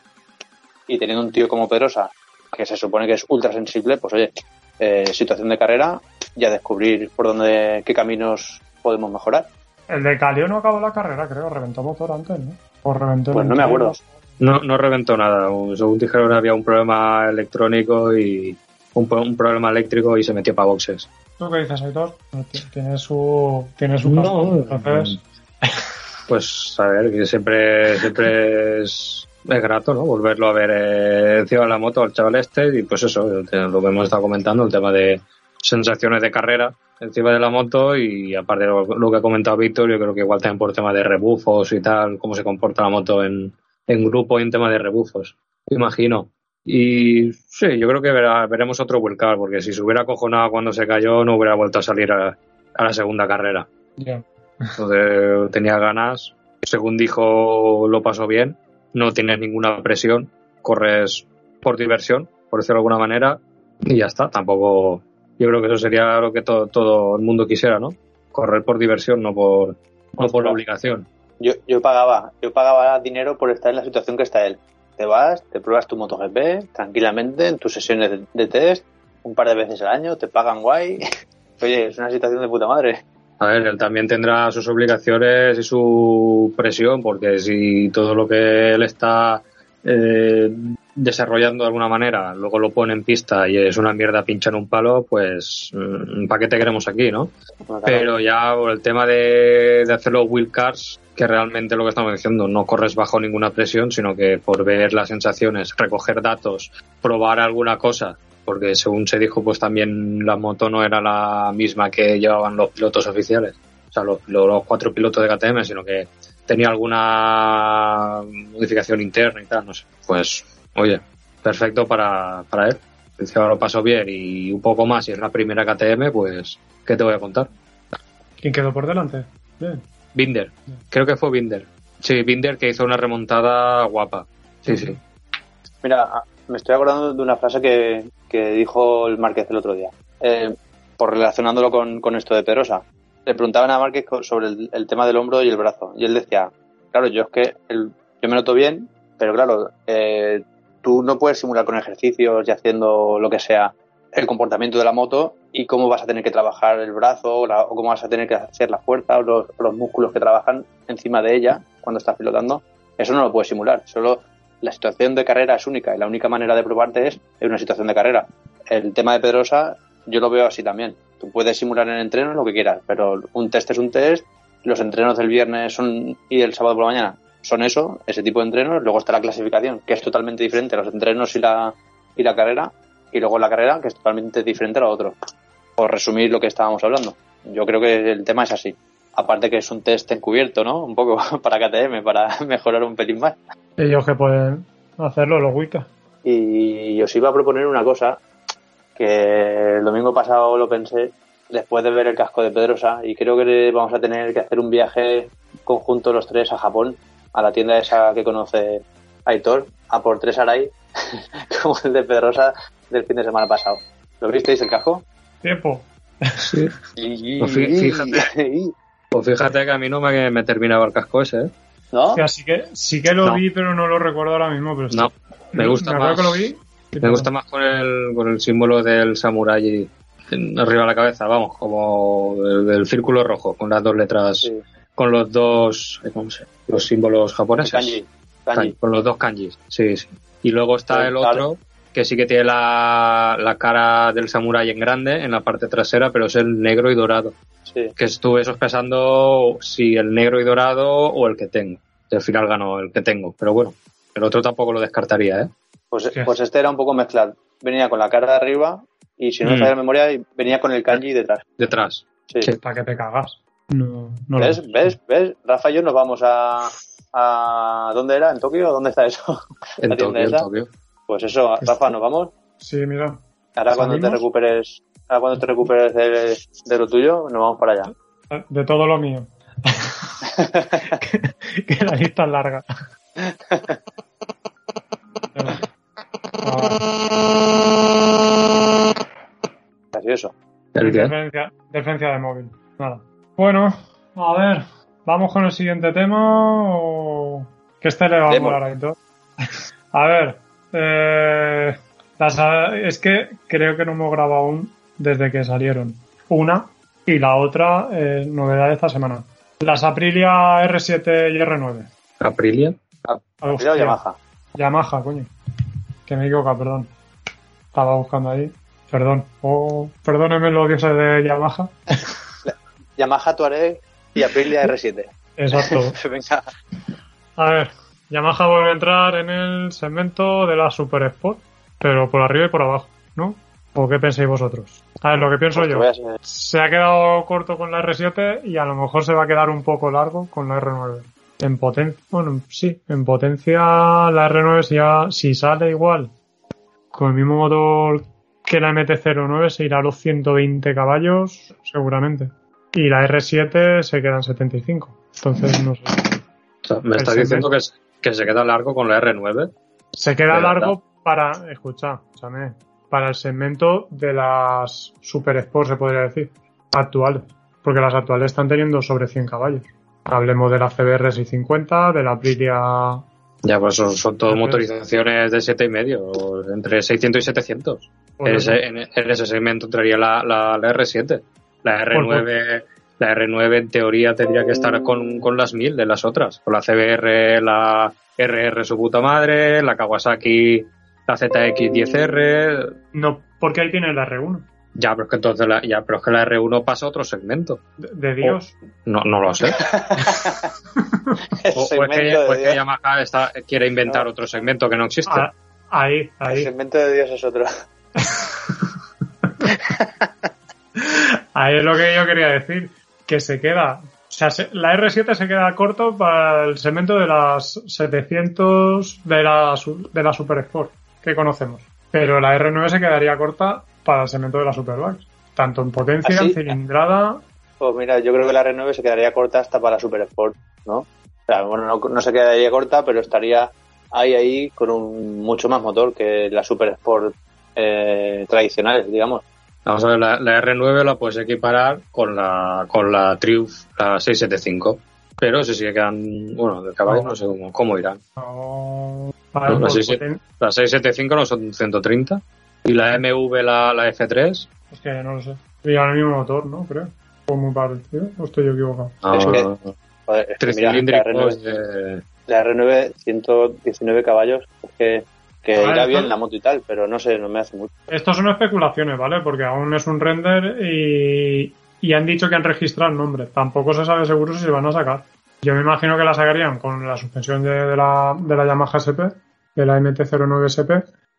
Speaker 2: Y teniendo un tío como Pedrosa, que se supone que es ultra sensible, pues oye, eh, situación de carrera, ya descubrir por dónde, qué caminos podemos mejorar.
Speaker 1: El de Calio no acabó la carrera, creo. Reventó motor antes, ¿no? O reventó
Speaker 2: Pues no me acuerdo.
Speaker 4: No, no reventó nada. Según dijeron, había un problema electrónico y un, un problema eléctrico y se metió para boxes.
Speaker 1: ¿Tú qué dices, Aitor? Ti- Tiene su, tiene su
Speaker 4: No,
Speaker 1: entonces...
Speaker 4: Pues a ver, que siempre, siempre es, es grato, ¿no? Volverlo a ver eh, encima de la moto al chaval este y pues eso, lo que hemos estado comentando, el tema de sensaciones de carrera encima de la moto y aparte de lo, lo que ha comentado Víctor, yo creo que igual también por tema de rebufos y tal, cómo se comporta la moto en, en grupo y en tema de rebufos, imagino. Y sí, yo creo que verá- veremos otro Wildcard, porque si se hubiera acojonado cuando se cayó, no hubiera vuelto a salir a- a la segunda carrera. Entonces tenía ganas. Según dijo, lo pasó bien. No tienes ninguna presión. Corres por diversión, por decirlo de alguna manera. Y ya está. Tampoco. Yo creo que eso sería lo que to- todo el mundo quisiera, ¿no? Correr por diversión, no por, no por obligación.
Speaker 2: Yo, yo pagaba, yo pagaba dinero por estar en la situación que está él. te vas, te pruebas tu MotoGP tranquilamente en tus sesiones de, de test, un par de veces al año, te pagan guay. Oye, es una situación de puta madre.
Speaker 4: A ver, él también tendrá sus obligaciones y su presión, porque si todo lo que él está eh, desarrollando de alguna manera, luego lo pone en pista y es una mierda pincha en un palo, pues mm, ¿para qué te queremos aquí, no?
Speaker 2: Claro,
Speaker 4: Pero ya por el tema de, de hacer los wheel cars, que realmente lo que estamos diciendo, no corres bajo ninguna presión, sino que por ver las sensaciones, recoger datos, probar alguna cosa, porque según se dijo, pues también la moto no era la misma que llevaban los pilotos oficiales, o sea, los, los cuatro pilotos de KTM, sino que tenía alguna modificación interna y tal, no sé. Pues, oye, perfecto para, para él. Encima lo pasó bien y un poco más, y es la primera KTM, pues, ¿qué te voy a contar?
Speaker 1: ¿Quién quedó por delante? Bien.
Speaker 4: Binder, creo que fue Binder. Sí, Binder que hizo una remontada guapa. Sí, sí.
Speaker 2: Mira, ah, me estoy acordando de una frase que, que dijo el Márquez el otro día, eh, por relacionándolo con, con esto de Pedrosa. Le preguntaban a Márquez sobre el, el tema del hombro y el brazo, y él decía, claro, yo es que el- yo me noto bien, pero claro, eh, tú no puedes simular con ejercicios y haciendo lo que sea el comportamiento de la moto y cómo vas a tener que trabajar el brazo o, cómo vas a tener que hacer la fuerza o los, músculos que trabajan encima de ella cuando estás pilotando. Eso no lo puedes simular. Solo la situación de carrera es única y la única manera de probarte es en una situación de carrera. El tema de Pedrosa yo lo veo así también. Tú puedes simular en entrenos lo que quieras, pero un test es un test. Los entrenos del viernes y el sábado por la mañana son eso, ese tipo de entrenos. Luego está la clasificación, que es totalmente diferente a los entrenos y la, y la carrera. Y luego la carrera, que es totalmente diferente a lo otro. Por resumir lo que estábamos hablando. Yo creo que el tema es así. Aparte que es un test encubierto, ¿no? Un poco para KTM, para mejorar un pelín más.
Speaker 1: Ellos que pueden hacerlo, los Wicca.
Speaker 2: Y os iba a proponer una cosa que el domingo pasado lo pensé después de ver el casco de Pedrosa y creo que vamos a tener que hacer un viaje conjunto los tres a Japón, a la tienda esa que conoce Aitor, a por tres Arai, como el de Pedrosa del fin de semana pasado. ¿Lo visteis el casco?
Speaker 1: Tiempo.
Speaker 4: Sí.
Speaker 2: Y-
Speaker 4: Pues fí- fíjate. Pues fíjate que a mí no me, me terminaba el casco ese, ¿eh?
Speaker 2: ¿No?
Speaker 1: O sea, sí que, sí que lo
Speaker 4: No.
Speaker 1: vi, pero no lo recuerdo ahora mismo. Pero.
Speaker 4: No, me gusta
Speaker 1: acuerdo
Speaker 4: más.
Speaker 1: que lo vi.
Speaker 4: Me gusta más con el, con el símbolo del samurái arriba de la cabeza, vamos, como el, del círculo rojo, con las dos letras,
Speaker 2: Sí.
Speaker 4: Con los dos, eh, ¿cómo se llama? Los símbolos japoneses.
Speaker 2: Kanji. Kanji.
Speaker 4: Kan- Con los dos kanjis, sí, sí. Y luego está
Speaker 2: Pues,
Speaker 4: el
Speaker 2: claro.
Speaker 4: otro, que sí que tiene la, la cara del samurái en grande, en la parte trasera, pero es el negro y dorado.
Speaker 2: Sí.
Speaker 4: Que estuve sospechando si el negro y dorado o el que tengo. Y al final ganó el que tengo, pero bueno, el otro tampoco lo descartaría, ¿eh?
Speaker 2: Pues, pues este era un poco mezclado. Venía con la cara de arriba y si no me
Speaker 4: Mm.
Speaker 2: falla la memoria, venía con el kanji detrás.
Speaker 4: Detrás.
Speaker 2: Sí.
Speaker 4: Sí.
Speaker 1: Para que te cagas. No, no lo
Speaker 2: ¿Ves?
Speaker 1: vi.
Speaker 2: ¿Ves? ¿Ves? Rafa y yo nos vamos a, a... ¿Dónde era? ¿En Tokio? ¿Dónde está eso?
Speaker 4: En Tokio, en. Tokio.
Speaker 2: Pues eso, Rafa, nos vamos.
Speaker 1: Sí, mira.
Speaker 2: Ahora cuando te recuperes, ahora cuando te recuperes de, de lo tuyo, nos vamos para allá.
Speaker 1: De todo lo mío. que, que la lista es larga.
Speaker 2: Así eso.
Speaker 4: ¿El qué?
Speaker 1: Deferencia, deferencia de móvil. Nada. Bueno, a ver. ¿Vamos con el siguiente tema o...? Que este le va a molar a Aitor. A ver. Eh, las, es que creo que no hemos grabado aún desde que salieron. Una y la otra, eh, novedad de esta semana. Las Aprilia R7 y R9.
Speaker 4: Aprilia.
Speaker 1: Ah.
Speaker 2: Yamaha.
Speaker 1: Yamaha, coño. Que me he equivocado, perdón. Estaba buscando ahí. Perdón. Oh, perdónenme los dioses de Yamaha.
Speaker 2: Yamaha Touareg y Aprilia R7.
Speaker 1: Exacto.
Speaker 2: Venga.
Speaker 1: A ver, Yamaha vuelve a entrar en el segmento de la Super Sport, pero por arriba y por abajo, ¿no? ¿O qué pensáis vosotros? A ver, lo que pienso
Speaker 2: Pues
Speaker 1: yo. Se ha quedado corto con la R7 y a lo mejor se va a quedar un poco largo con la R9. En potencia, bueno, sí, en potencia la R9 si, ya- si sale igual con el mismo motor que la MT-09 se irá a los 120 caballos seguramente. Y la R7 se queda en 75. Entonces, no sé.
Speaker 4: O sea, me
Speaker 1: El
Speaker 4: estás diciendo que, que se queda largo con la R9.
Speaker 1: Se queda largo para, escucha, escúchame, para el segmento de las Super Sport, se podría decir, actuales. Porque las actuales están teniendo sobre 100 caballos. Hablemos de la CBR 650, de la Aprilia
Speaker 4: Ya, pues son, son
Speaker 1: Entonces-
Speaker 4: motorizaciones de siete y medio, entre 600 y 700.
Speaker 1: Por
Speaker 4: En ese, en, en ese segmento entraría la, la, la R7. La R9, la R9 en teoría tendría que estar con, con las 1000 de las otras. Con la CBR, la RR su puta madre, la Kawasaki, la ZX10R.
Speaker 1: No, porque ahí tiene la R1.
Speaker 4: Ya, pero es que entonces la, ya, pero es que la R1 pasa a otro segmento.
Speaker 1: De, de Dios.
Speaker 4: No, no lo sé.
Speaker 2: El
Speaker 4: O, o es que, o es Yamaha está, quiere inventar
Speaker 2: No.
Speaker 4: otro segmento que no existe.
Speaker 1: Ah, ahí,
Speaker 2: El
Speaker 1: ahí.
Speaker 2: segmento de Dios es otro.
Speaker 1: Ahí es lo que yo quería decir. Que se queda. O sea, se- la R7 se queda corto para el segmento de las 700 de la, de la Super Sport que conocemos. Pero la R9 se quedaría corta para el segmento de la Superbikes. Tanto en potencia,
Speaker 2: ¿Ah, sí?
Speaker 1: en cilindrada.
Speaker 2: Pues mira, yo creo que la R9 se quedaría corta hasta para Super Sport, ¿no? O sea, bueno, no, no se quedaría corta, pero estaría ahí, ahí con un mucho más motor que la Super Sport eh, tradicionales, digamos.
Speaker 4: Vamos a ver, la, la R9 la puedes equiparar con la, con la Triumph, la 675. Pero si sigue quedan, bueno, de caballos no sé cómo, cómo irán.
Speaker 1: No,
Speaker 4: No, sí, sí.
Speaker 1: poten-
Speaker 4: La 675 no son 130. Y la MV, la, la F3,
Speaker 1: Es que no lo sé. Y el mismo motor, ¿no? Creo. O muy parecido. O estoy yo equivocado.
Speaker 4: ah,
Speaker 2: Es que- Joder, es que mira, la
Speaker 4: tricilíndricos
Speaker 2: R9,
Speaker 4: de...
Speaker 2: la R9 119 caballos, es que, que
Speaker 1: A ver,
Speaker 2: irá
Speaker 1: esto-
Speaker 2: bien la moto y tal, pero no sé, no me hace mucho.
Speaker 1: Esto son especulaciones, ¿vale? Porque aún es un render y, y han dicho que han registrado el nombre. Tampoco se sabe seguro si se van a sacar. Yo me imagino que la sacarían con la suspensión de, de la, de la Yamaha SP, de la MT-09 SP,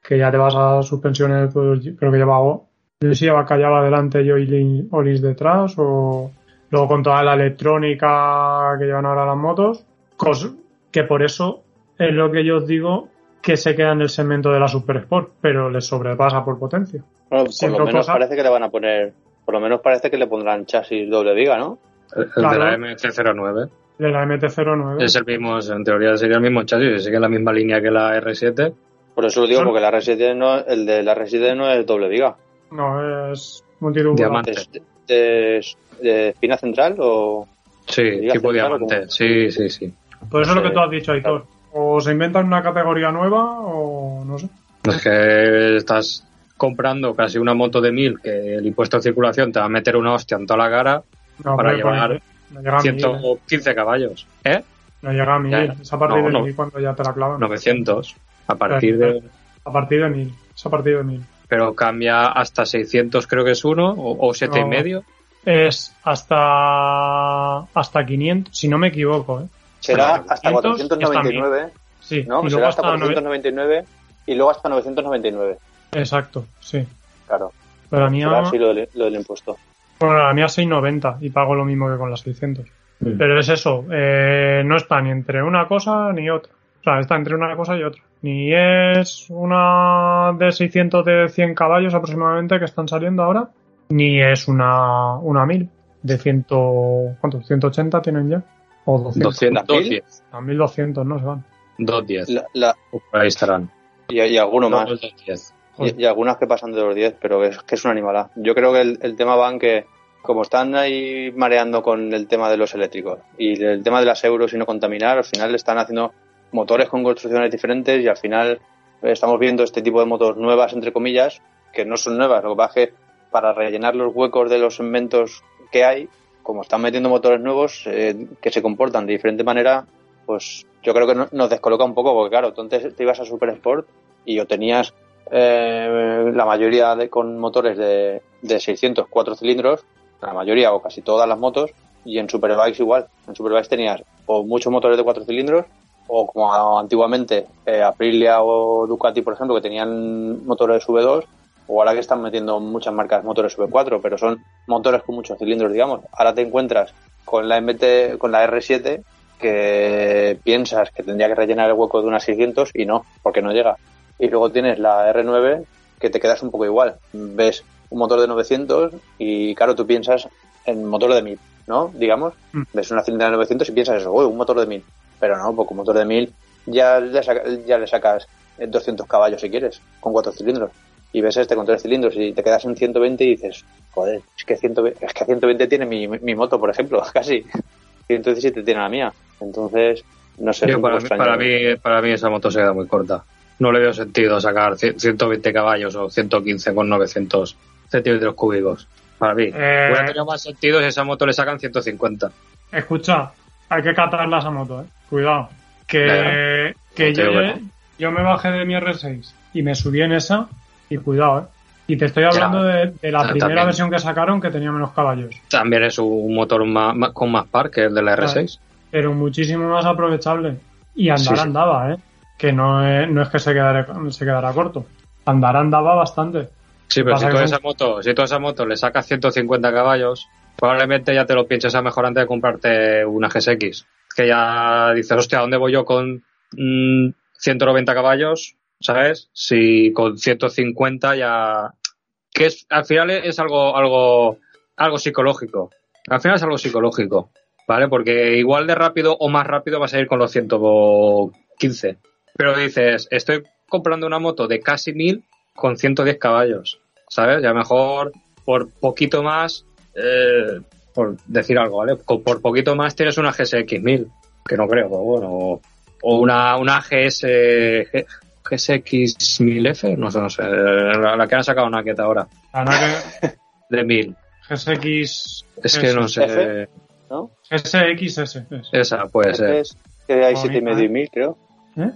Speaker 1: que ya te vas a suspensiones, pues, creo que lleva, no sé si lleva callado adelante y Olis detrás, o luego con toda la electrónica que llevan ahora las motos, que por eso es lo que yo os digo que se queda en el segmento de la Super Sport, pero les sobrepasa por potencia.
Speaker 2: Bueno, por lo menos
Speaker 1: cosa-
Speaker 2: parece que le van a poner, por lo menos parece que le pondrán chasis doble viga, ¿no?
Speaker 4: El de
Speaker 1: Claro.
Speaker 4: la MC09
Speaker 1: De la MT-09.
Speaker 4: es el mismo, en teoría sería el mismo chasis, sigue la misma línea que la R7.
Speaker 2: Por eso lo digo, porque la R7 no, el de la R7 no es doble viga.
Speaker 1: No, es multitubular.
Speaker 4: Diamante.
Speaker 2: ¿Es de, de espina central o...?
Speaker 4: Sí, tipo
Speaker 2: central o
Speaker 4: diamante. Sí, sí, sí.
Speaker 1: Por eso es lo que tú has dicho, Aitor. O se inventan una categoría nueva o no sé.
Speaker 4: Es que estás comprando casi una moto de 1000 que el impuesto de circulación te va a meter una hostia en toda la cara
Speaker 1: No,
Speaker 4: Para llevar
Speaker 1: pues, no llega a mil. ¿eh?
Speaker 4: 115 caballos. ¿Eh?
Speaker 1: No llega a mil.
Speaker 4: Ya.
Speaker 1: Es a partir
Speaker 4: No,
Speaker 1: de
Speaker 4: no.
Speaker 1: mil cuando ya te la clavan.
Speaker 4: 900. A partir de...
Speaker 1: A partir de mil. Es a partir de mil.
Speaker 4: Pero cambia hasta 600 creo que es uno, o, o siete y medio.
Speaker 1: Es hasta hasta 500, si no me equivoco, ¿eh?
Speaker 2: Será hasta
Speaker 1: 500
Speaker 2: 499,
Speaker 1: Sí,
Speaker 2: ¿no?
Speaker 1: y luego
Speaker 2: Será hasta
Speaker 1: hasta nove-
Speaker 2: 499 y luego hasta 999.
Speaker 1: Exacto, sí.
Speaker 2: Claro,
Speaker 1: Pero la mía,
Speaker 2: será así lo del, lo del impuesto.
Speaker 1: bueno, la mía es 690 y pago lo mismo que con las 600.
Speaker 4: Mm.
Speaker 1: Pero es eso, eh, no está ni entre una cosa ni otra. O sea, está entre una cosa y otra. Ni es una de 600 de 100 caballos aproximadamente que están saliendo ahora, ni es una, una 1000 de 100, ¿cuántos? 180 tienen ya. O 200.
Speaker 4: 200,
Speaker 2: ¿Las mil?
Speaker 4: 210.
Speaker 1: A 1200 no se van.
Speaker 4: 210.
Speaker 2: La- la-
Speaker 4: Por ahí estarán.
Speaker 2: y, y alguno más.
Speaker 4: 210.
Speaker 2: Y, y algunas que pasan de los 10, pero es que es una animalada. Yo creo que el, el tema va en que, como están ahí mareando con el tema de los eléctricos y el tema de las euros y no contaminar, al final están haciendo motores con construcciones diferentes y al final estamos viendo este tipo de motos nuevas, entre comillas, que no son nuevas. Lo que pasa es que para rellenar los huecos de los segmentos que hay, como están metiendo motores nuevos eh, que se comportan de diferente manera, pues yo creo que no- nos descoloca un poco, porque claro, antes te ibas a Super Sport y o tenías eh, la mayoría de, con motores de, de 600, 4 cilindros, la mayoría o casi todas las motos, y en Superbikes igual. En Superbikes tenías o muchos motores de 4 cilindros, o como antiguamente eh, Aprilia o Ducati, por ejemplo, que tenían motores V2, o ahora que están metiendo muchas marcas motores V4, pero son motores con muchos cilindros, digamos. Ahora te encuentras con la MT, con la R7, que piensas que tendría que rellenar el hueco de unas 600 y no, porque no llega. Y luego tienes la R9 que te quedas un poco igual. Ves un motor de 900 y claro, tú piensas en motor de 1000, ¿no? Digamos,
Speaker 1: Mm.
Speaker 2: ves una cilindrada de 900 y piensas eso, uy, un motor de 1000. Pero no, porque un motor de 1000 ya, le saca- ya le sacas eh, 200 caballos si quieres, con cuatro cilindros. Y ves este con tres cilindros y te quedas en 120 y dices, joder, es que 120, es que 120 tiene mi, mi moto, por ejemplo, casi. 117 tiene la mía. Entonces, No sé.
Speaker 4: Yo, para, mí, para, mí, para mí esa moto se queda muy corta. No le veo sentido sacar cien- 120 caballos o 115 con 900 centímetros cúbicos. Para mí.
Speaker 1: Eh.
Speaker 4: Hubiera tenido más sentido si esa moto le sacan 150.
Speaker 1: Escucha, hay que catarla esa moto, eh. Cuidado. Que,
Speaker 4: Claro.
Speaker 1: que yo,
Speaker 4: digo que no.
Speaker 1: yo me bajé de mi R6 y me subí en esa y cuidado, eh. Y te estoy hablando de, de la primera
Speaker 4: también.
Speaker 1: versión que sacaron que tenía menos caballos.
Speaker 4: También es un motor más, más- con más par que el de la R6.
Speaker 1: pero muchísimo más aprovechable. Y andar
Speaker 4: Sí,
Speaker 1: andaba, ¿eh? Que no es, no es que se quedara, se quedara corto. Andar andaba bastante.
Speaker 4: Sí, pero si tú, a esa moto, si tú a esa moto le sacas 150 caballos, probablemente ya te lo pienses a mejor antes de comprarte una GSX. Que ya dices, hostia, ¿dónde voy yo con mm, 190 caballos? ¿Sabes? Si con 150 ya... Que es, al final es algo, algo, algo psicológico. Al final es algo psicológico. ¿Vale? Porque igual de rápido o más rápido vas a ir con los 115. Pero dices, estoy comprando una moto de casi 1000 con 110 caballos, ¿sabes? Ya mejor por poquito más, eh, por decir algo, ¿vale? Por poquito más tienes una GSX 1000, que no creo, pero bueno, o una, una GS, G- GSX 1000F, no sé, no sé, la, la que han sacado Naked ahora,
Speaker 1: La verdad
Speaker 4: de 1000.
Speaker 1: que GSX.
Speaker 4: Es que no sé,
Speaker 2: F. ¿no?
Speaker 1: GSXS. es.
Speaker 4: esa puede ser.
Speaker 2: Es que hay
Speaker 1: Bonita,
Speaker 2: siete y medio y mil, creo.
Speaker 1: ¿Eh?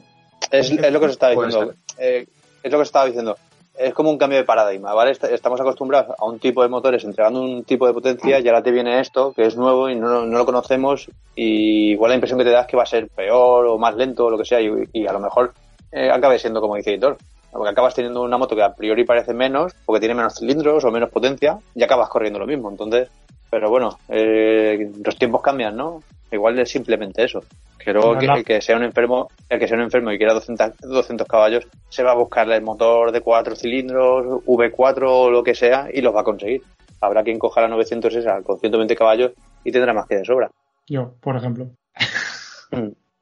Speaker 2: Es, es lo que os estaba diciendo. Eh, es lo que os estaba diciendo. Es como un cambio de paradigma, ¿vale? Est- Estamos acostumbrados a un tipo de motores entregando un tipo de potencia y ahora te viene esto, que es nuevo y no, no lo conocemos y igual la impresión que te da es que va a ser peor o más lento o lo que sea y, y a lo mejor eh, acabe siendo como dice Editor. Porque acabas teniendo una moto que a priori parece menos, porque tiene menos cilindros o menos potencia y acabas corriendo lo mismo. Entonces, pero bueno, eh, los tiempos cambian, ¿no? Igual es simplemente eso. Luego que- el que sea un enfermo, el que sea un enfermo y quiera 200, 200 caballos, se va a buscar el motor de cuatro cilindros, V4 o lo que sea, y los va a conseguir. Habrá quien coja la 900 esa con 120 caballos y tendrá más que de sobra.
Speaker 1: Yo, por ejemplo.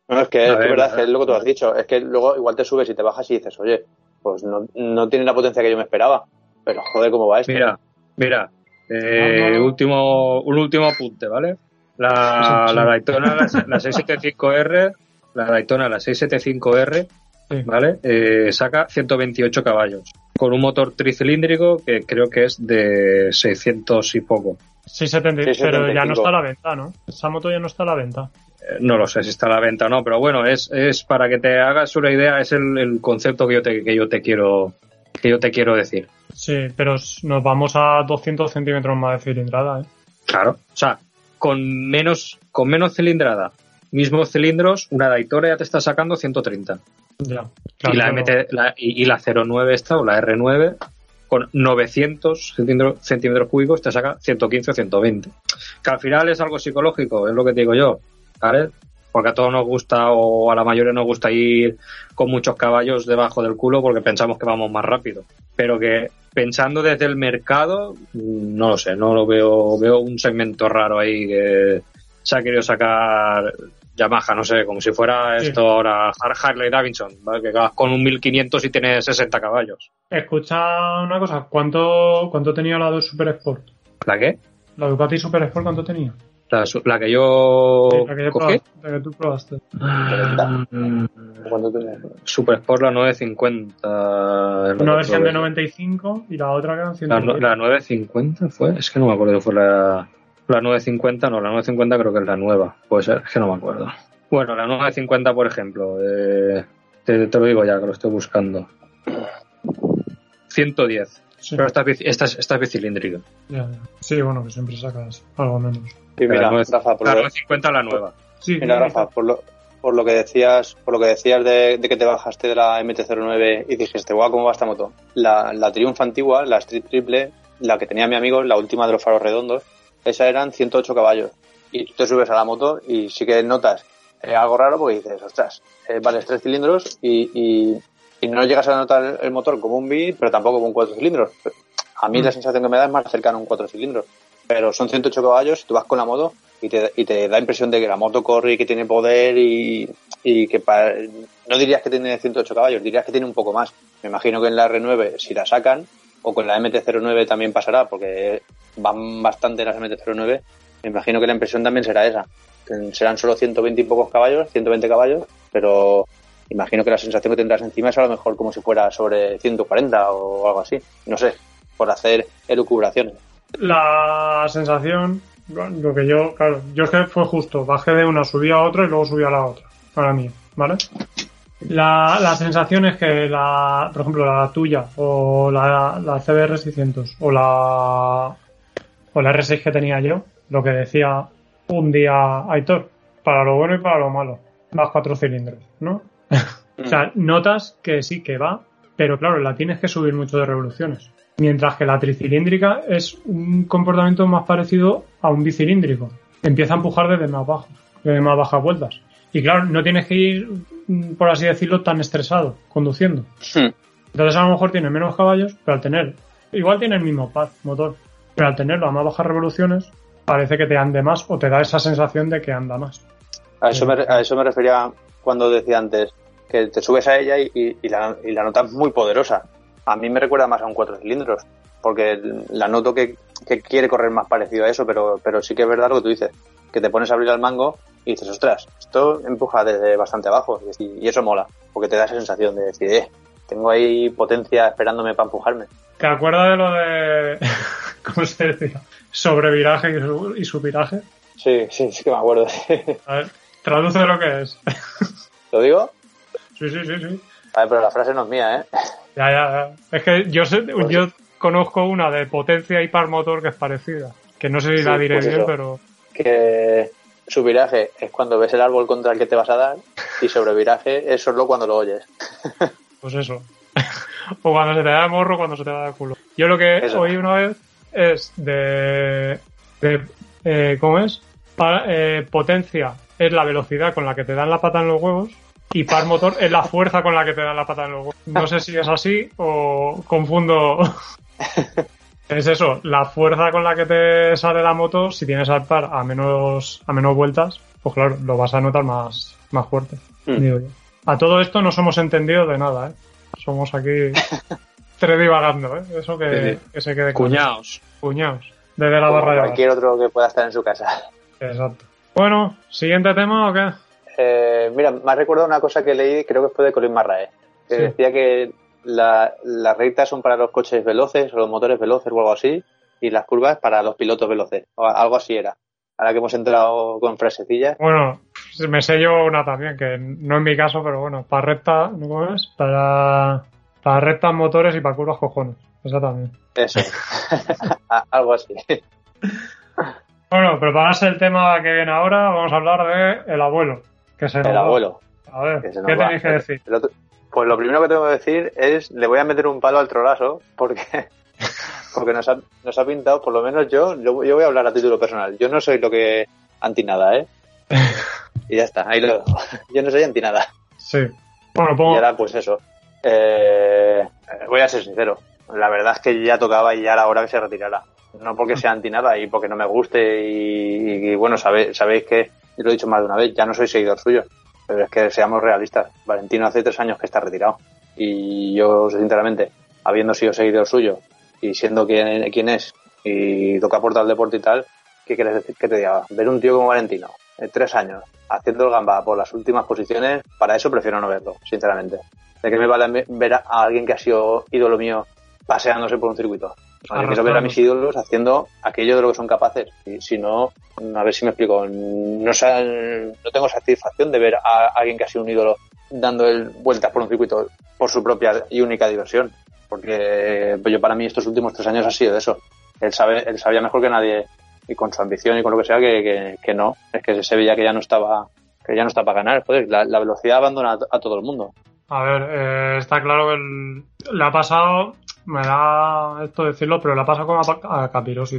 Speaker 2: No, es que, es que verdad, es que
Speaker 4: a
Speaker 2: es lo que tú has dicho. Es que luego igual te subes y te bajas y dices, oye, pues no, no tiene la potencia que yo me esperaba. Pero joder, ¿cómo va esto?
Speaker 4: Mira, mira, eh,
Speaker 1: no.
Speaker 4: último, un último apunte, ¿vale? La, la Daytona, la, la 675R, la Daytona, la 675R,
Speaker 1: Sí.
Speaker 4: ¿vale? Eh, saca 128 caballos, con un motor tricilíndrico que creo que es de 600 y poco.
Speaker 1: 670,
Speaker 2: Sí,
Speaker 1: pero ya no
Speaker 2: 75.
Speaker 1: está a la venta, ¿no? Esa moto ya no está a la venta.
Speaker 4: Eh, No lo sé si está a la venta o no, pero bueno, es, es para que te hagas una idea, es el, el concepto que yo te, que yo te quiero que yo te quiero decir.
Speaker 1: Sí, pero nos vamos a 200 centímetros más de cilindrada, ¿eh?
Speaker 4: Claro. O sea, con menos, con menos cilindrada, mismos cilindros, una Daytona ya te está sacando 130.
Speaker 1: Ya.
Speaker 4: y, la MT, la- y, y la 09 esta, o la R9, con 900 centímetros, centímetros cúbicos te saca 115 o 120. Que al final es algo psicológico, es lo que te digo yo, ¿vale? Porque a todos nos gusta, o a la mayoría nos gusta ir con muchos caballos debajo del culo porque pensamos que vamos más rápido. Pero que pensando desde el mercado, no lo sé, no lo veo, veo un segmento raro ahí que se ha querido sacar Yamaha, no sé, como si fuera
Speaker 1: Sí.
Speaker 4: esto ahora Har- Harley Davidson, ¿vale? que vas con un 1500 y tienes 60 caballos.
Speaker 1: Escucha una cosa, ¿cuánto, cuánto tenía la de Super Sport?
Speaker 4: ¿La qué?
Speaker 1: La Ducati Super Sport, ¿cuánto tenía?
Speaker 4: La, la que yo
Speaker 1: Sí, la que, yo
Speaker 4: cogí.
Speaker 1: probaste, la que tú probaste.
Speaker 4: Mm,
Speaker 2: ¿Cuánto tenía?
Speaker 4: Super Sport la 950. es lo
Speaker 1: Una versión de
Speaker 4: probé.
Speaker 1: 95 y la otra que eran
Speaker 4: La,
Speaker 1: 110.
Speaker 4: no- la 950 fue, es que no me acuerdo fue la, la 950, no, la 950 creo que es la nueva, puede ser, es que no me acuerdo. Bueno, la 950, por ejemplo, eh, te, te lo digo ya que lo estoy buscando. 110,
Speaker 1: Sí,
Speaker 4: pero esta esta es, esta es bicilíndrica.
Speaker 1: ya, ya. Sí, bueno, que siempre sacas algo menos.
Speaker 2: Sí, mira,
Speaker 4: la, nueve-
Speaker 2: Rafa, por
Speaker 4: la
Speaker 2: lo,
Speaker 4: 950 la nueva.
Speaker 1: Sí,
Speaker 2: mira, Rafa, por lo, por lo que decías, por lo que decías de, de que te bajaste de la MT-09 y dijiste, guau, ¿cómo va esta moto? La, la Triumph antigua, la Street Triple, la que tenía mi amigo, la última de los faros redondos, esa eran 108 caballos. Y tú te subes a la moto y sí que notas eh, algo raro porque dices, ostras, eh, vale, es tres cilindros y, y, y no llegas a notar el motor como un B, pero tampoco como un cuatro cilindros. A mí la sensación que me da es más cercano a un cuatro cilindros. Pero son 108 caballos, tú vas con la moto y te, y te da impresión de que la moto corre y que tiene poder y, y que para, no dirías que tiene 108 caballos, dirías que tiene un poco más. Me imagino que en la R9, si la sacan, o con la MT-09 también pasará, porque van bastante las MT-09, me imagino que la impresión también será esa. serán solo 120 y pocos caballos, 120 caballos, pero imagino que la sensación que tendrás encima es a lo mejor como si fuera sobre 140 o algo así, no sé, por hacer elucubraciones.
Speaker 1: La sensación, lo que yo, claro, yo es que fue justo, bajé de una, subí a otra y luego subí a la otra, para mí, ¿vale? La, la sensación es que la, por ejemplo, la tuya o la, la CBR 600 o la, o la R6 que tenía yo, lo que decía un día Aitor, para lo bueno y para lo malo, vas cuatro cilindros, ¿no? o sea, notas que sí que va, pero claro, la tienes que subir mucho de revoluciones. Mientras que la tricilíndrica es un comportamiento más parecido a un bicilíndrico. Empieza a empujar desde más bajo, desde más bajas vueltas. Y claro, no tienes que ir, mm, por así decirlo, tan estresado conduciendo.
Speaker 2: Hmm.
Speaker 1: Entonces a lo mejor tiene menos caballos, pero al tener, igual tiene el mismo par, motor, pero al tenerlo a más bajas revoluciones, parece que te ande más o te da esa sensación de que anda más.
Speaker 2: A eso, me, a eso me refería cuando decía antes que te subes a ella y, y- y la, y la nota es muy poderosa. A mí me recuerda más a un cuatro cilindros, porque la noto que, que quiere correr más parecido a eso, pero, pero sí que es verdad lo que tú dices, que te pones a abrir el mango y dices, ostras, esto empuja desde bastante abajo y, y eso mola, porque te da esa sensación de decir, eh, tengo ahí potencia esperándome para empujarme.
Speaker 1: ¿Te acuerdas de lo de, cómo se decía? Sobreviraje y, su, y subviraje.
Speaker 2: Sí, sí, sí que me acuerdo.
Speaker 1: A ver, traduce lo que es.
Speaker 2: ¿Lo digo?
Speaker 1: sí, sí, sí, sí.
Speaker 2: A ver, pero la frase no es mía, ¿eh?
Speaker 1: Ya, ya, ya. Es que yo sé, yo conozco una de potencia y par motor que es parecida. Que no sé si
Speaker 2: Sí,
Speaker 1: la diré
Speaker 2: pues
Speaker 1: bien,
Speaker 2: eso.
Speaker 1: pero
Speaker 2: que su viraje es cuando ves el árbol contra el que te vas a dar y sobreviraje es solo cuando lo oyes.
Speaker 1: pues eso. o cuando se te da el morro, cuando se te da el culo. Yo lo que
Speaker 2: Eso.
Speaker 1: oí una vez es de, de eh, ¿cómo es? Pa- eh, potencia es la velocidad con la que te dan la pata en los huevos y par motor es la fuerza con la que te dan la pata en los huevos. No sé si es así o confundo. es eso, la fuerza con la que te sale la moto, si tienes al par a menos, a menos vueltas, pues claro, lo vas a notar más, más fuerte.
Speaker 2: Hmm.
Speaker 1: digo yo. A todo esto no somos entendidos de nada, ¿eh? Somos aquí tres divagando, ¿eh? Eso que,
Speaker 4: Sí, sí.
Speaker 1: que se quede claro.
Speaker 4: Cuñados.
Speaker 1: Cuñados. Desde la
Speaker 2: Como
Speaker 1: barra de
Speaker 2: cualquier otro que pueda estar en su casa.
Speaker 1: Exacto. Bueno, ¿siguiente tema o qué?
Speaker 2: Eh, mira, me ha recordado una cosa que leí, creo que fue de Colin Marrae, que
Speaker 1: Sí.
Speaker 2: decía que la- las rectas son para los coches veloces o los motores veloces o algo así, y las curvas para los pilotos veloces, o algo así era. Ahora que hemos entrado con frasecillas,
Speaker 1: Bueno, me sé yo una también, que no es mi caso, pero bueno, para recta, ¿no cómo es? Para, para rectas motores y para curvas cojones. Esa también.
Speaker 2: eso, algo así.
Speaker 1: Bueno, prepararse el tema que viene ahora, vamos a hablar de el abuelo. Que se
Speaker 2: El
Speaker 1: va.
Speaker 2: abuelo.
Speaker 1: A ver, ¿qué
Speaker 2: va.
Speaker 1: tenéis que decir?
Speaker 2: El otro- pues lo primero que tengo que decir es, le voy a meter un palo al trolazo, porque, porque nos ha, nos ha pintado, por lo menos yo, yo, yo voy a hablar a título personal. Yo no soy lo que anti nada, ¿eh? Y ya está, ahí lo. Yo no soy anti nada.
Speaker 1: Sí. Bueno, pongo,
Speaker 2: Y ahora, pues eso. Eh, voy a ser sincero. La verdad es que ya tocaba y ya era hora que se retirara. No porque sea anti nada y porque no me guste y, y, bueno, sabe- sabéis que, y lo he dicho más de una vez, ya no soy seguidor suyo. Pero es que seamos realistas. Valentino hace tres años que está retirado. Y yo, sinceramente, habiendo sido seguidor suyo y siendo quien, es y toca aportar al deporte y tal, ¿qué quieres decir que te diga? Ver un tío como Valentino, de tres años, haciendo el gamba por las últimas posiciones, para eso prefiero no verlo, sinceramente. ¿De qué me vale ver a alguien que ha sido ídolo mío paseándose por un circuito? Yo quiero ver a mis ídolos haciendo aquello de lo que son capaces. Y si no, a ver si me explico, no, no tengo satisfacción de ver a alguien que ha sido un ídolo dando el vueltas por un circuito por su propia y única diversión. Porque pues yo para mí estos últimos tres años ha sido de eso. Él sabe, él sabía mejor que nadie y con su ambición y con lo que sea que, que, que no. Es que se veía que ya no estaba, que ya no está para ganar. Joder, la, la velocidad abandona a, a todo el mundo.
Speaker 1: A ver, eh, está claro que le ha pasado, me da esto decirlo, pero le ha pasado como a,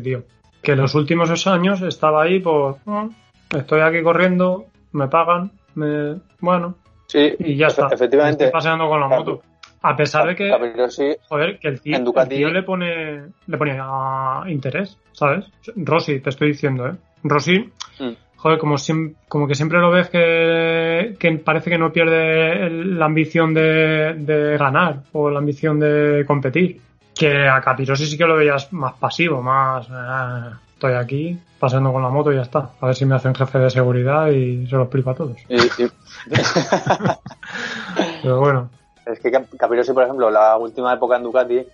Speaker 1: tío. Que los últimos años estaba ahí por, "Ah, estoy aquí corriendo, me pagan, me, bueno,
Speaker 2: Sí,
Speaker 1: y ya está.
Speaker 2: efectivamente.
Speaker 1: Estoy paseando con la moto. A pesar de que,
Speaker 2: Capirossi,
Speaker 1: joder, que el tío,
Speaker 2: en Ducati-
Speaker 1: el tío le pone, le pone ah, interés, ¿sabes? Rossi, te estoy diciendo, ¿eh? Rossi,
Speaker 2: Mm.
Speaker 1: Joder, como, siem- como que siempre lo ves que, que parece que no pierde el- la ambición de, de ganar o la ambición de competir. Que a Capirosi sí que lo veías más pasivo, más... ah, estoy aquí pasando con la moto y ya está. A ver si me hacen jefe de seguridad y se lo explico a todos. Pero bueno,
Speaker 2: Es que Cap- Capirossi, por ejemplo, la última época en Ducati,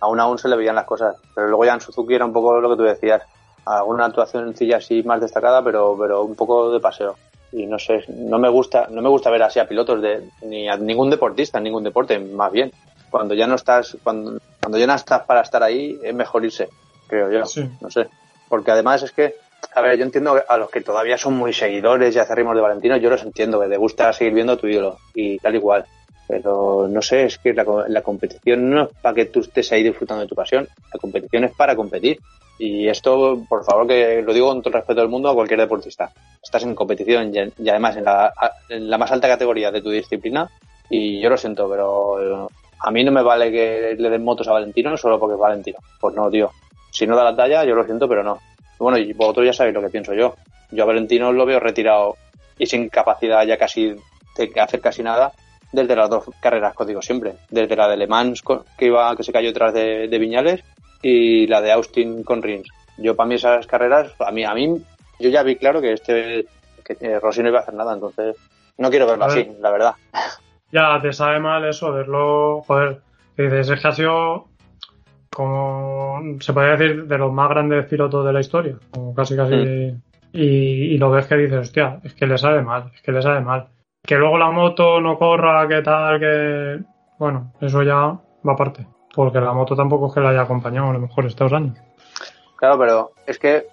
Speaker 2: aún aún se le veían las cosas. Pero luego ya en Suzuki era un poco lo que tú decías. Alguna actuación sencilla así más destacada, pero, pero un poco de paseo. Y no sé, no me gusta, no me gusta ver así a pilotos de, ni a ningún deportista, en ningún deporte, más bien. Cuando ya no estás, cuando, cuando ya no estás para estar ahí, es mejor irse, creo yo.
Speaker 1: Sí.
Speaker 2: No sé. Porque además es que, a ver, yo entiendo a los que todavía son muy seguidores y acérrimos de Valentino, yo los entiendo, que te gusta seguir viendo a tu ídolo y tal y cual. Pero no sé, es que la, la competición no es para que tú estés ahí disfrutando de tu pasión, la competición es para competir. Y esto, por favor, que lo digo con todo el respeto del mundo a cualquier deportista. Estás en competición y, además en la, en la más alta categoría de tu disciplina y yo lo siento, pero a mí no me vale que le den motos a Valentino solo porque es Valentino. Pues no, tío. Si no da la talla, yo lo siento, pero no. Bueno, y vosotros ya sabéis lo que pienso yo. Yo a Valentino lo veo retirado y sin capacidad ya casi de hacer casi nada desde las dos carreras que digo siempre. Desde la de Le Mans que iba, que se cayó detrás de, de Viñales y la de Austin con Rins. Yo para mí esas carreras, a mí, a mí, yo ya vi claro que este, que eh, Rossi no iba a hacer nada, entonces no quiero verlo
Speaker 1: ver.
Speaker 2: así, la verdad.
Speaker 1: ya te sabe mal eso, verlo, joder, dices, es que ha sido como, se podría decir, de los más grandes pilotos de la historia, como casi casi,
Speaker 2: Mm.
Speaker 1: y, y lo ves que dices, hostia, es que le sabe mal, es que le sabe mal. Que luego la moto no corra, que tal, que, bueno, eso ya va aparte, porque la moto tampoco es que la haya acompañado a lo mejor estos años.
Speaker 2: Claro, pero es que,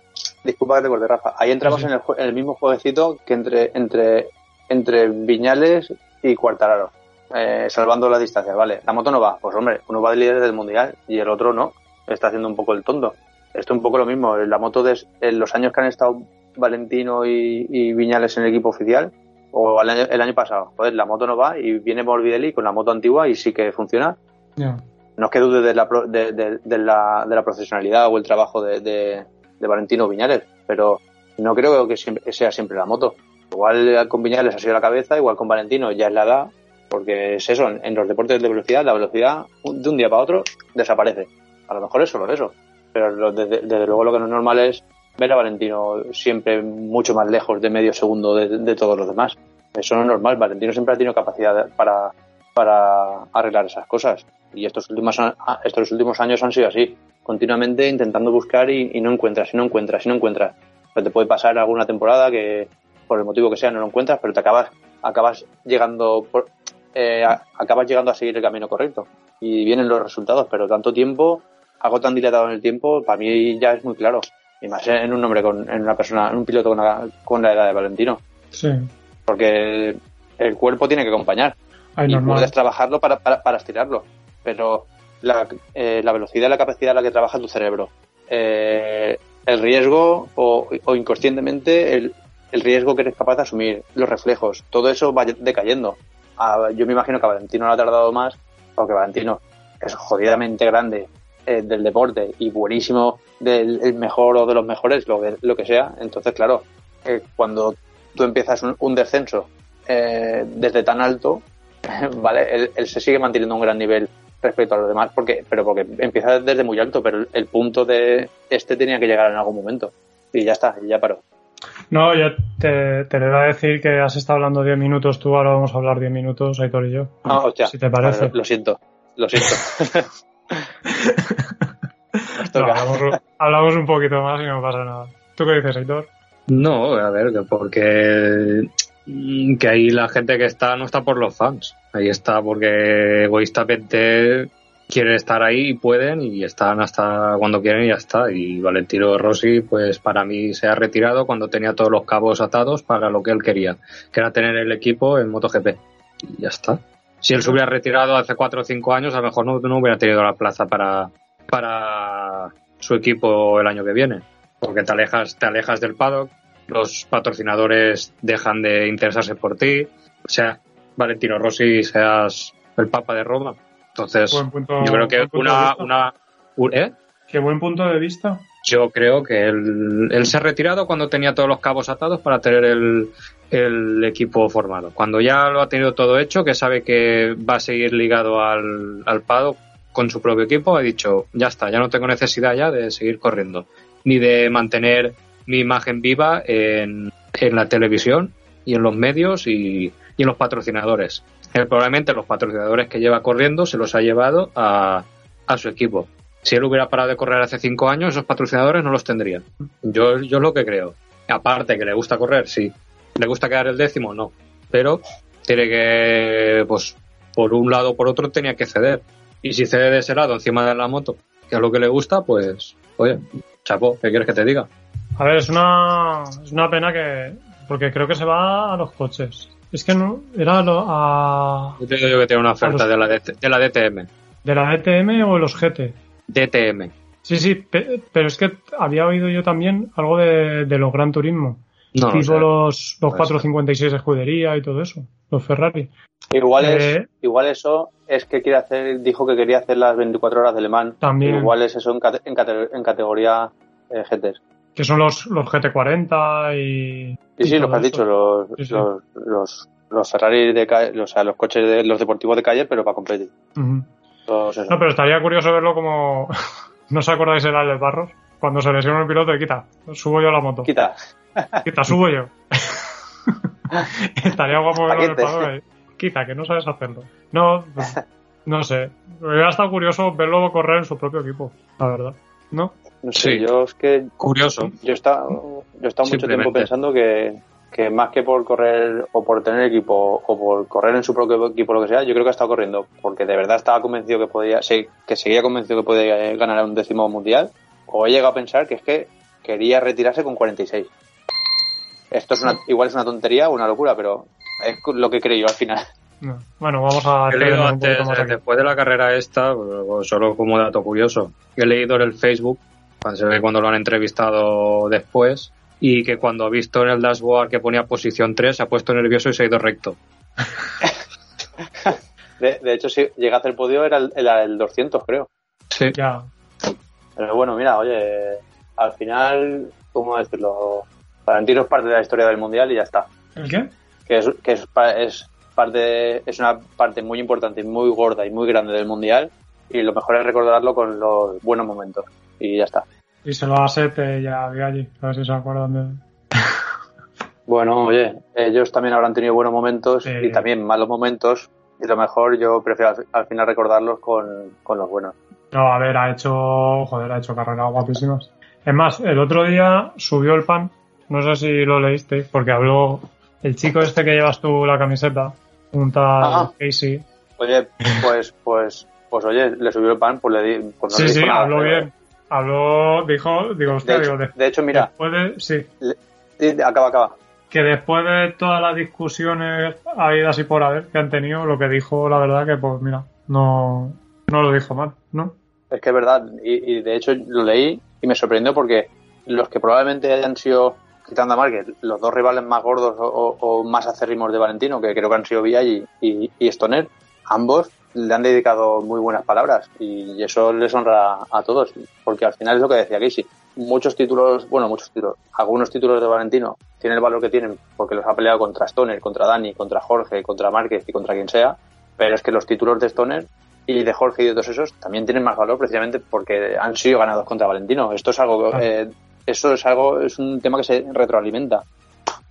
Speaker 2: disculpa que te corte, Rafa, ahí entramos
Speaker 1: Sí.
Speaker 2: En, el, en el mismo jueguecito que entre, entre, entre Viñales y Cuartararo, eh, salvando las distancias, ¿vale? La moto no va, pues hombre, uno va de líder del mundial y el otro no, está haciendo un poco el tonto. Esto es un poco lo mismo, la moto de en los años que han estado Valentino y, y Viñales en el equipo oficial, o el año, el año pasado, joder, la moto no va y viene Morbidelli con la moto antigua y sí que funciona,
Speaker 1: Ya.
Speaker 2: no es que dude de la, de, de- de la, de la profesionalidad o el trabajo de, de, de Valentino Viñales, pero no creo que siempre, sea siempre la moto. Igual con Viñales ha sido la cabeza, igual con Valentino ya es la edad, porque es eso, en, los deportes de velocidad, la velocidad de un día para otro desaparece. A lo mejor es solo eso, pero desde, desde luego lo que no es normal es ver a Valentino siempre mucho más lejos de medio segundo de, de todos los demás. Eso no es normal, Valentino siempre ha tenido capacidad para, para arreglar esas cosas. Y estos últimos, estos últimos años han sido así, continuamente intentando buscar y, y no encuentras, y no encuentras, y no encuentras. Pero te puede pasar alguna temporada que, por el motivo que sea, no lo encuentras, pero te acabas, acabas llegando, eh, a- acabas llegando a seguir el camino correcto. Y vienen los resultados, pero tanto tiempo, algo tan dilatado en el tiempo, para mí ya es muy claro. Y más en un hombre con, en una persona, en un piloto con la, con la edad de Valentino.
Speaker 1: Sí,
Speaker 2: Porque el cuerpo tiene que acompañar
Speaker 1: hay
Speaker 2: y
Speaker 1: normal.
Speaker 2: puedes trabajarlo para, para, para estirarlo. Pero la, eh, la velocidad la capacidad a la que trabaja tu cerebro, eh, el riesgo o, o inconscientemente el, el riesgo que eres capaz de asumir, los reflejos, todo eso va decayendo. A- yo me imagino que a Valentino le ha tardado más, porque Valentino es jodidamente grande eh, del deporte y buenísimo del el mejor o de los mejores, lo, que- lo que sea. Entonces, claro, eh, cuando tú empiezas un, un descenso eh, desde tan alto, vale, él, él se sigue manteniendo un gran nivel respecto a los demás, porque, pero porque empieza desde muy alto, pero el, el punto de este tenía que llegar en algún momento. Y ya está, ya paró.
Speaker 1: No, yo te, te le voy a decir que has estado hablando 10 minutos tú, ahora vamos a hablar 10 minutos, Aitor y yo.
Speaker 2: Ah, hostia.
Speaker 1: Si te parece.
Speaker 2: Vale, lo siento, lo siento. Nos
Speaker 1: No,
Speaker 2: toca.
Speaker 1: hablamos, hablamos un poquito más y no pasa nada. ¿Tú qué dices, Aitor?
Speaker 4: No, a ver, que porque mm, que ahí la gente que está no está por los fans. Ahí está porque egoístamente quieren estar ahí y pueden y están hasta cuando quieren y ya está. Y Valentino Rossi, pues para mí se ha retirado cuando tenía todos los cabos atados para lo que él quería, que era tener el equipo en MotoGP. Y ya está. Si él se hubiera retirado hace cuatro o cinco años, a lo mejor no, no hubiera tenido la plaza para, para su equipo el año que viene. Porque te alejas, te alejas del paddock, los patrocinadores dejan de interesarse por ti. O sea, Valentino Rossi seas el Papa de Roma. Entonces,
Speaker 1: punto-
Speaker 4: yo creo que una, una, un- ¿eh?
Speaker 1: Qué buen punto de vista.
Speaker 4: Yo creo que él, él se ha retirado cuando tenía todos los cabos atados para tener el, el equipo formado. Cuando ya lo ha tenido todo hecho, que sabe que va a seguir ligado al, al paddock con su propio equipo, ha dicho, ya está, ya no tengo necesidad ya de seguir corriendo. ni de mantener mi imagen viva en, en la televisión y en los medios y, y en los patrocinadores. Él probablemente los patrocinadores que lleva corriendo se los ha llevado a, a su equipo. Si él hubiera parado de correr hace cinco años, esos patrocinadores no los tendrían. Yo, yo es lo que creo. Aparte que le gusta correr, sí. ¿Le gusta quedar el décimo? No. Pero tiene que, pues, por un lado o por otro tenía que ceder. Y si cede de ese lado encima de la moto, que es lo que le gusta, pues, oye, chapo, ¿qué quieres que te diga?
Speaker 1: A ver, es una, es una pena que. Porque creo que se va a los coches. Es que no. Era lo- a.
Speaker 4: Yo te digo yo que tiene una oferta
Speaker 1: los-
Speaker 4: de la, DT de la DTM.
Speaker 1: ¿De la DTM o los GT?
Speaker 4: DTM.
Speaker 1: Sí, sí, pe- pero es que había oído yo también algo de, de los Gran Turismo.
Speaker 4: No,
Speaker 1: tipo
Speaker 4: sé.
Speaker 1: los, los
Speaker 4: Puede
Speaker 1: 456 de escudería y todo eso. Los Ferrari.
Speaker 2: Igual,
Speaker 1: Eh,
Speaker 2: es, igual eso es que quiere hacer, dijo que quería hacer las 24 horas de Le Mans.
Speaker 1: También.
Speaker 2: Igual es eso en, cate- en, cate- en categoría eh, GTs.
Speaker 1: Que son los, los GT40 y.
Speaker 2: Sí, sí, lo que has dicho, los,
Speaker 1: Sí, sí.
Speaker 2: los, los, los Ferrari de calle, o sea, los coches de los deportivos de calle, pero para competir.
Speaker 1: No, pero estaría curioso verlo como. ¿No os acordáis el Alex Barros? Cuando se lesiona el piloto y quita, subo yo la moto.
Speaker 2: Quita.
Speaker 1: Quita, subo yo. estaría guapo verlo en el
Speaker 2: Paquete.
Speaker 1: paddock Quita, que no sabes hacerlo. No, pues, no sé. Hubiera estado curioso verlo correr en su propio equipo, la verdad. ¿No?
Speaker 2: No sé,
Speaker 4: Sí.
Speaker 2: yo es que
Speaker 4: Curioso.
Speaker 2: yo he estado, yo he estado mucho tiempo pensando que, que más que por correr o por tener equipo o por correr en su propio equipo lo que sea, yo creo que ha estado corriendo porque de verdad estaba convencido que podía, sí, que seguía convencido que podía ganar un décimo mundial o he llegado a pensar que es que quería retirarse con 46. Esto es una, igual es una tontería o una locura, pero es lo que creo yo al final.
Speaker 1: No. Bueno, vamos a
Speaker 4: He leído antes,
Speaker 1: más
Speaker 4: eh,
Speaker 1: aquí.
Speaker 4: después de la carrera esta, solo como dato curioso, he leído en el Facebook, cuando se ve cuando lo han entrevistado después, y que cuando ha visto en el dashboard que ponía posición 3, se ha puesto nervioso y se ha ido recto.
Speaker 2: De, de hecho, si llega a hacer podio era el, era el 200, creo.
Speaker 4: Sí.
Speaker 1: Ya.
Speaker 2: Pero bueno, mira, oye, al final, ¿cómo decirlo? Valentino es parte de la historia del mundial y ya está.
Speaker 1: ¿El qué?
Speaker 2: Que es, que es, es parte, es una parte muy importante y muy gorda y muy grande del mundial. Y lo mejor es recordarlo con los buenos momentos. Y ya está.
Speaker 1: Y se lo a Sete y a Viaggi. A ver si se acuerdan de.
Speaker 2: Bueno, oye, ellos también habrán tenido buenos momentos y también malos momentos. Y lo mejor yo prefiero al, al final recordarlos con, con los buenos.
Speaker 1: No, a ver, ha hecho. Joder, ha hecho carreras guapísimas. Es más, el otro día subió el pan. No sé si lo leíste, porque habló el chico este que llevas tú la camiseta, un tal
Speaker 2: Ajá.
Speaker 1: Casey.
Speaker 2: Oye, pues, pues, pues oye, le subió el pan, pues le di, pues no
Speaker 1: sí,
Speaker 2: le
Speaker 1: sí,
Speaker 2: nada,
Speaker 1: habló
Speaker 2: pero-
Speaker 1: bien. Habló, dijo, digo,
Speaker 2: De
Speaker 1: hostia,
Speaker 2: hecho,
Speaker 1: digo, de-
Speaker 2: de hecho, mira,
Speaker 1: después de, sí,
Speaker 2: sí, acaba, acaba.
Speaker 1: que después de todas las discusiones habidas y por haber que han tenido, lo que dijo, la verdad que, pues mira, no, no lo dijo mal, ¿no?
Speaker 2: Es que es verdad, y, y de hecho lo leí y me sorprendió porque los que probablemente hayan sido, quitando a Márquez, los dos rivales más gordos o, o- más acérrimos de Valentino, que creo que han sido Villa y, y, y Stoner, ambos le han dedicado muy buenas palabras y eso les honra a todos, porque al final es lo que decía Casey. Muchos títulos, bueno, muchos títulos, algunos títulos de Valentino tienen el valor que tienen porque los ha peleado contra Stoner, contra Dani, contra Jorge, contra Márquez y contra quien sea, pero es que los títulos de Stoner y de Jorge y de todos esos también tienen más valor precisamente porque han sido ganados contra Valentino. Esto es algo, eh, eso es algo, es un tema que se retroalimenta.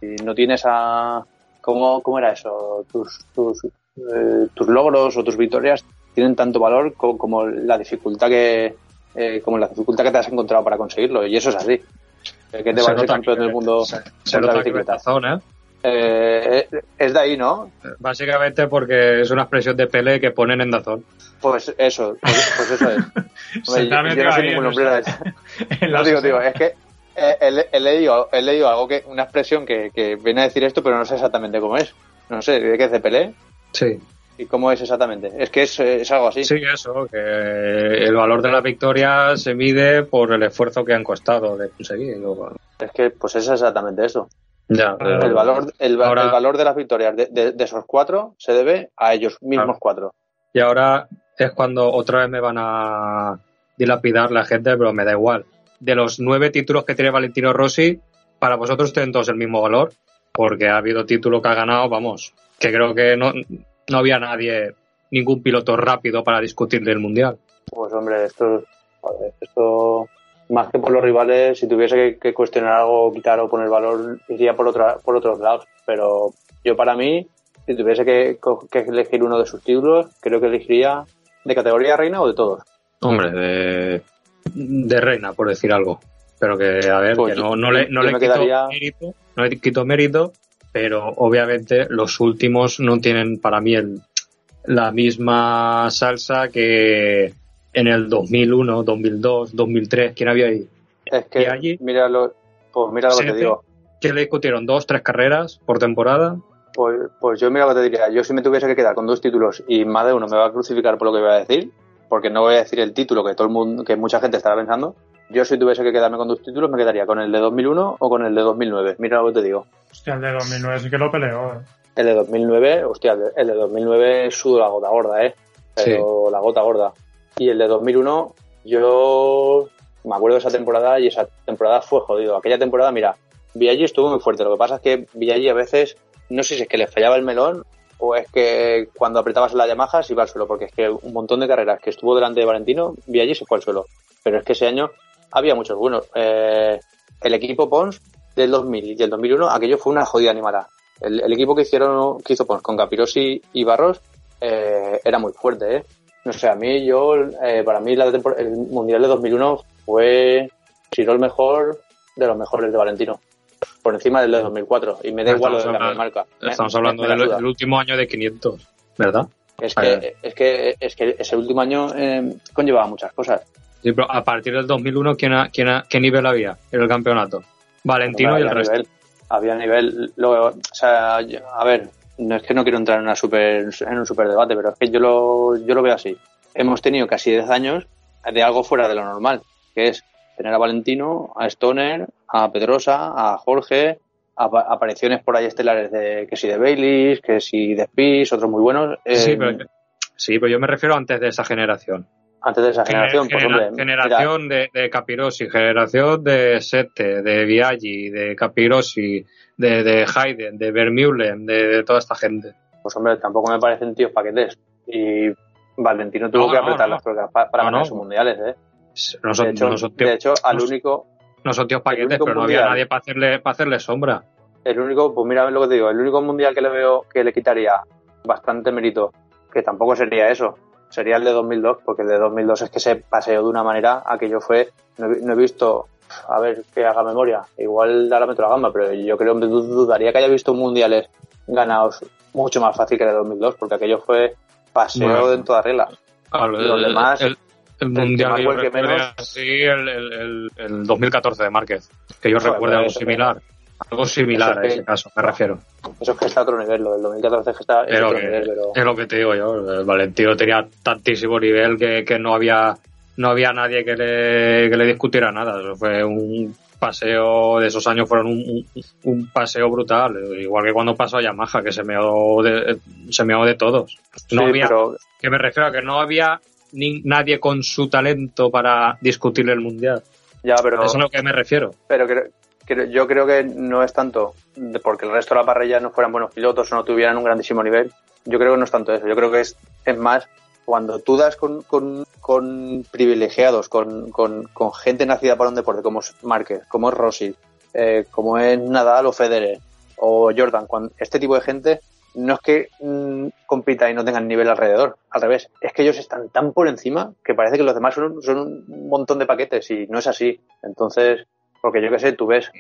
Speaker 2: Y no tienes a, ¿cómo, cómo era eso? Tus, tus, eh, tus logros o tus victorias tienen tanto valor co- como, la dificultad que, eh, como la dificultad que te has encontrado para conseguirlo. Y eso es así. ¿Qué te va a ser campeón
Speaker 4: que-
Speaker 2: del mundo
Speaker 4: Se, se nota que ¿eh?
Speaker 2: Es de ahí, ¿no?
Speaker 4: Básicamente porque es una expresión de Pele que ponen en Dazón.
Speaker 2: Pues eso, pues, pues eso es. Hombre, yo no soy ningún hombre de-
Speaker 1: en
Speaker 2: No digo, digo, es que he, he leído, he leído algo que, una expresión que, que viene a decir esto, pero no sé exactamente cómo es. No sé, ¿de qué Pelé?
Speaker 4: Sí.
Speaker 2: ¿Y cómo es exactamente? Es que es, es algo así.
Speaker 4: Sí, eso, que el valor de la victoria se mide por el esfuerzo que han costado de conseguir.
Speaker 2: Es que, pues es exactamente eso.
Speaker 4: Ya, pero-
Speaker 2: El valor, el,
Speaker 4: Ahora-
Speaker 2: el valor de las victorias de, de- de esos cuatro se debe a ellos mismos cuatro.
Speaker 4: Y ahora es cuando otra vez me van a dilapidar la gente, pero me da igual. De los nueve títulos que tiene Valentino Rossi, para vosotros tienen todos el mismo valor, porque ha habido título que ha ganado, vamos, que creo que no, no había nadie, ningún piloto rápido para discutir del Mundial.
Speaker 2: Pues hombre, esto, joder, esto más que por los rivales, si tuviese que, que cuestionar algo, quitar o poner valor, iría por, otra, por otros lados. Pero yo para mí, si tuviese que, que elegir uno de sus títulos, creo que elegiría de categoría reina o de todos.
Speaker 4: Hombre, de, de reina, por decir algo. Pero que, a ver,
Speaker 2: Pues
Speaker 4: que
Speaker 2: yo-
Speaker 4: no, no le, no le quito
Speaker 2: quedaría-
Speaker 4: mérito, no le quito mérito, pero obviamente los últimos no tienen para mí el, la misma salsa que en el 2001, 2002, 2003. ¿Quién había ahí?
Speaker 2: Es que,
Speaker 4: ¿Y allí?
Speaker 2: mira lo, pues mira lo que te digo.
Speaker 4: ¿Quién le discutieron? ¿Dos, tres carreras por temporada?
Speaker 2: Pues, pues yo mira lo que te diría. Yo si me tuviese que quedar con dos títulos y más de uno me va a crucificar por lo que voy a decir, porque no voy a decir el título que todo el mundo, que mucha gente estará pensando. Yo si tuviese que quedarme con dos títulos me quedaría con el de 2001 o con el de 2009. Mira lo que te digo.
Speaker 1: Hostia, el de 2009 sí que lo peleó. eh.
Speaker 2: El de 2009, hostia, el de, el de 2009 sudo la gota gorda, eh. Pero la gota gorda. Y el de 2001, yo me acuerdo de esa temporada y esa temporada fue jodido. Aquella temporada, mira, Villaggi estuvo muy fuerte. Lo que pasa es que Villaggi a veces, no sé si es que le fallaba el melón o es que cuando apretabas la Yamaha se iba al suelo, porque es que un montón de carreras que estuvo delante de Valentino, Villaggi se fue al suelo. Pero es que ese año había muchos buenos. Eh, el equipo Pons del 2000 y del 2001, aquello fue una jodida animada. El, equipo que hicieron, que hizo Pons con Capirosi y Barros, eh, era muy fuerte, ¿eh? No sé, a mí, yo, eh, para mí la el Mundial de 2001 fue, si no el mejor, de los mejores de Valentino. Por encima del de 2004. Y me da igual lo de
Speaker 4: hablando-
Speaker 2: marca.
Speaker 4: Estamos
Speaker 2: me-
Speaker 4: hablando
Speaker 2: la
Speaker 4: del último año de 500, ¿verdad?
Speaker 2: Es que, es que, es que ese último año eh, conllevaba muchas cosas.
Speaker 4: Sí, pero a partir del 2001, ¿quién ha- quién ha- ¿qué nivel había en el campeonato? Valentino y el resto.
Speaker 2: nivel, había nivel. Luego, o sea, yo- a ver, no es que no quiero entrar en, una super, en un super debate, pero es que yo lo, yo lo veo así. Hemos tenido casi 10 años de algo fuera de lo normal, que es tener a Valentino, a Stoner, a Pedrosa, a Jorge, apa- apariciones por ahí estelares de que si de Baileys, que si de Spies, otros muy buenos.
Speaker 4: Sí,
Speaker 2: eh,
Speaker 4: pero, sí, pero yo me refiero antes de esa generación.
Speaker 2: antes de esa generación,
Speaker 4: Gener-
Speaker 2: pues
Speaker 4: genera-
Speaker 2: hombre, mira,
Speaker 4: generación de, de Capirosi, generación de Sette, de Viaggi, de Capirosi, de, de Hayden, de Vermeulen, de, de toda esta gente.
Speaker 2: pues hombre, tampoco me parecen tíos paquetes. Y Valentino tuvo
Speaker 4: No,
Speaker 2: que apretar
Speaker 4: no.
Speaker 2: las tuercas pa- para
Speaker 4: No,
Speaker 2: ganar sus mundiales, ¿eh?
Speaker 4: Son,
Speaker 2: de hecho,
Speaker 4: no son tíos,
Speaker 2: de hecho, al único,
Speaker 4: no son tíos paquetes, pero no había nadie para hacerle, para hacerle sombra.
Speaker 2: el único, pues mira lo que te digo, el único mundial que le veo que le quitaría bastante mérito, que tampoco sería eso, sería el de 2002, porque el de 2002 es que se paseó de una manera, aquello fue, no he, no he visto, a ver que haga memoria, igual ahora meto la gamba, pero yo creo, du- dudaría que haya visto mundiales ganados mucho más fácil que el de 2002, porque aquello fue paseo
Speaker 4: Bueno.
Speaker 2: en toda regla.
Speaker 4: Claro,
Speaker 2: Y los
Speaker 4: el,
Speaker 2: demás,
Speaker 4: el- el mundial que yo
Speaker 2: que menos.
Speaker 4: así, el, el, el, el 2014 de Márquez, que yo recuerde algo similar. Algo similar
Speaker 2: eso
Speaker 4: a ese caso, me refiero.
Speaker 2: Eso es que está a otro nivel, lo del 2014 es que está es otro
Speaker 4: que-
Speaker 2: nivel, pero...
Speaker 4: Es lo que te digo yo, el Valentino tenía tantísimo nivel que, que no había no había nadie que le, que le discutiera nada. Eso fue un paseo de esos años fueron un, un- un paseo brutal, igual que cuando pasó a Yamaha, que se meó de, se meó de todos. No
Speaker 2: Sí,
Speaker 4: había,
Speaker 2: pero
Speaker 4: que me refiero a que no había ni, nadie con su talento para discutirle el mundial.
Speaker 2: ya, pero...
Speaker 4: Eso es a lo que me refiero.
Speaker 2: pero yo creo que no es tanto porque el resto de la parrilla no fueran buenos pilotos o no tuvieran un grandísimo nivel. Yo creo que no es tanto eso. Yo creo que es, es más cuando tú das con, con, con privilegiados, con, con, con gente nacida para un deporte como es Márquez, como es Rossi, eh, como es Nadal o Federer o Jordan, cuando este tipo de gente no es que mm, compita y no tengan nivel alrededor, al revés, es que ellos están tan por encima que parece que los demás son, un montón de paquetes y no es así. Entonces, porque yo qué sé, tú ves,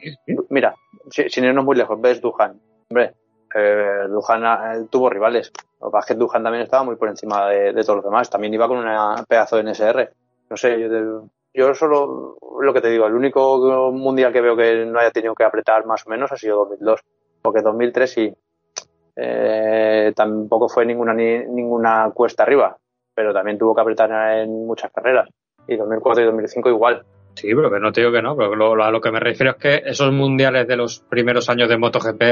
Speaker 2: mira, si- sin irnos muy lejos, ves Duhan, hombre, eh, Duhan eh, tuvo rivales, lo que Duhan también estaba muy por encima de, todos los demás, también iba con una pedazo de NSR, no sé, yo, yo solo lo que te digo, el único mundial que veo que no haya tenido que apretar más o menos ha sido 2002, porque 2003 sí, eh, tampoco fue ninguna ni- ninguna cuesta arriba, pero también tuvo que apretar en muchas carreras. Y 2004 y 2005 igual.
Speaker 4: Sí, pero que no te digo que no, pero lo- a lo que me refiero es que esos mundiales de los primeros años de MotoGP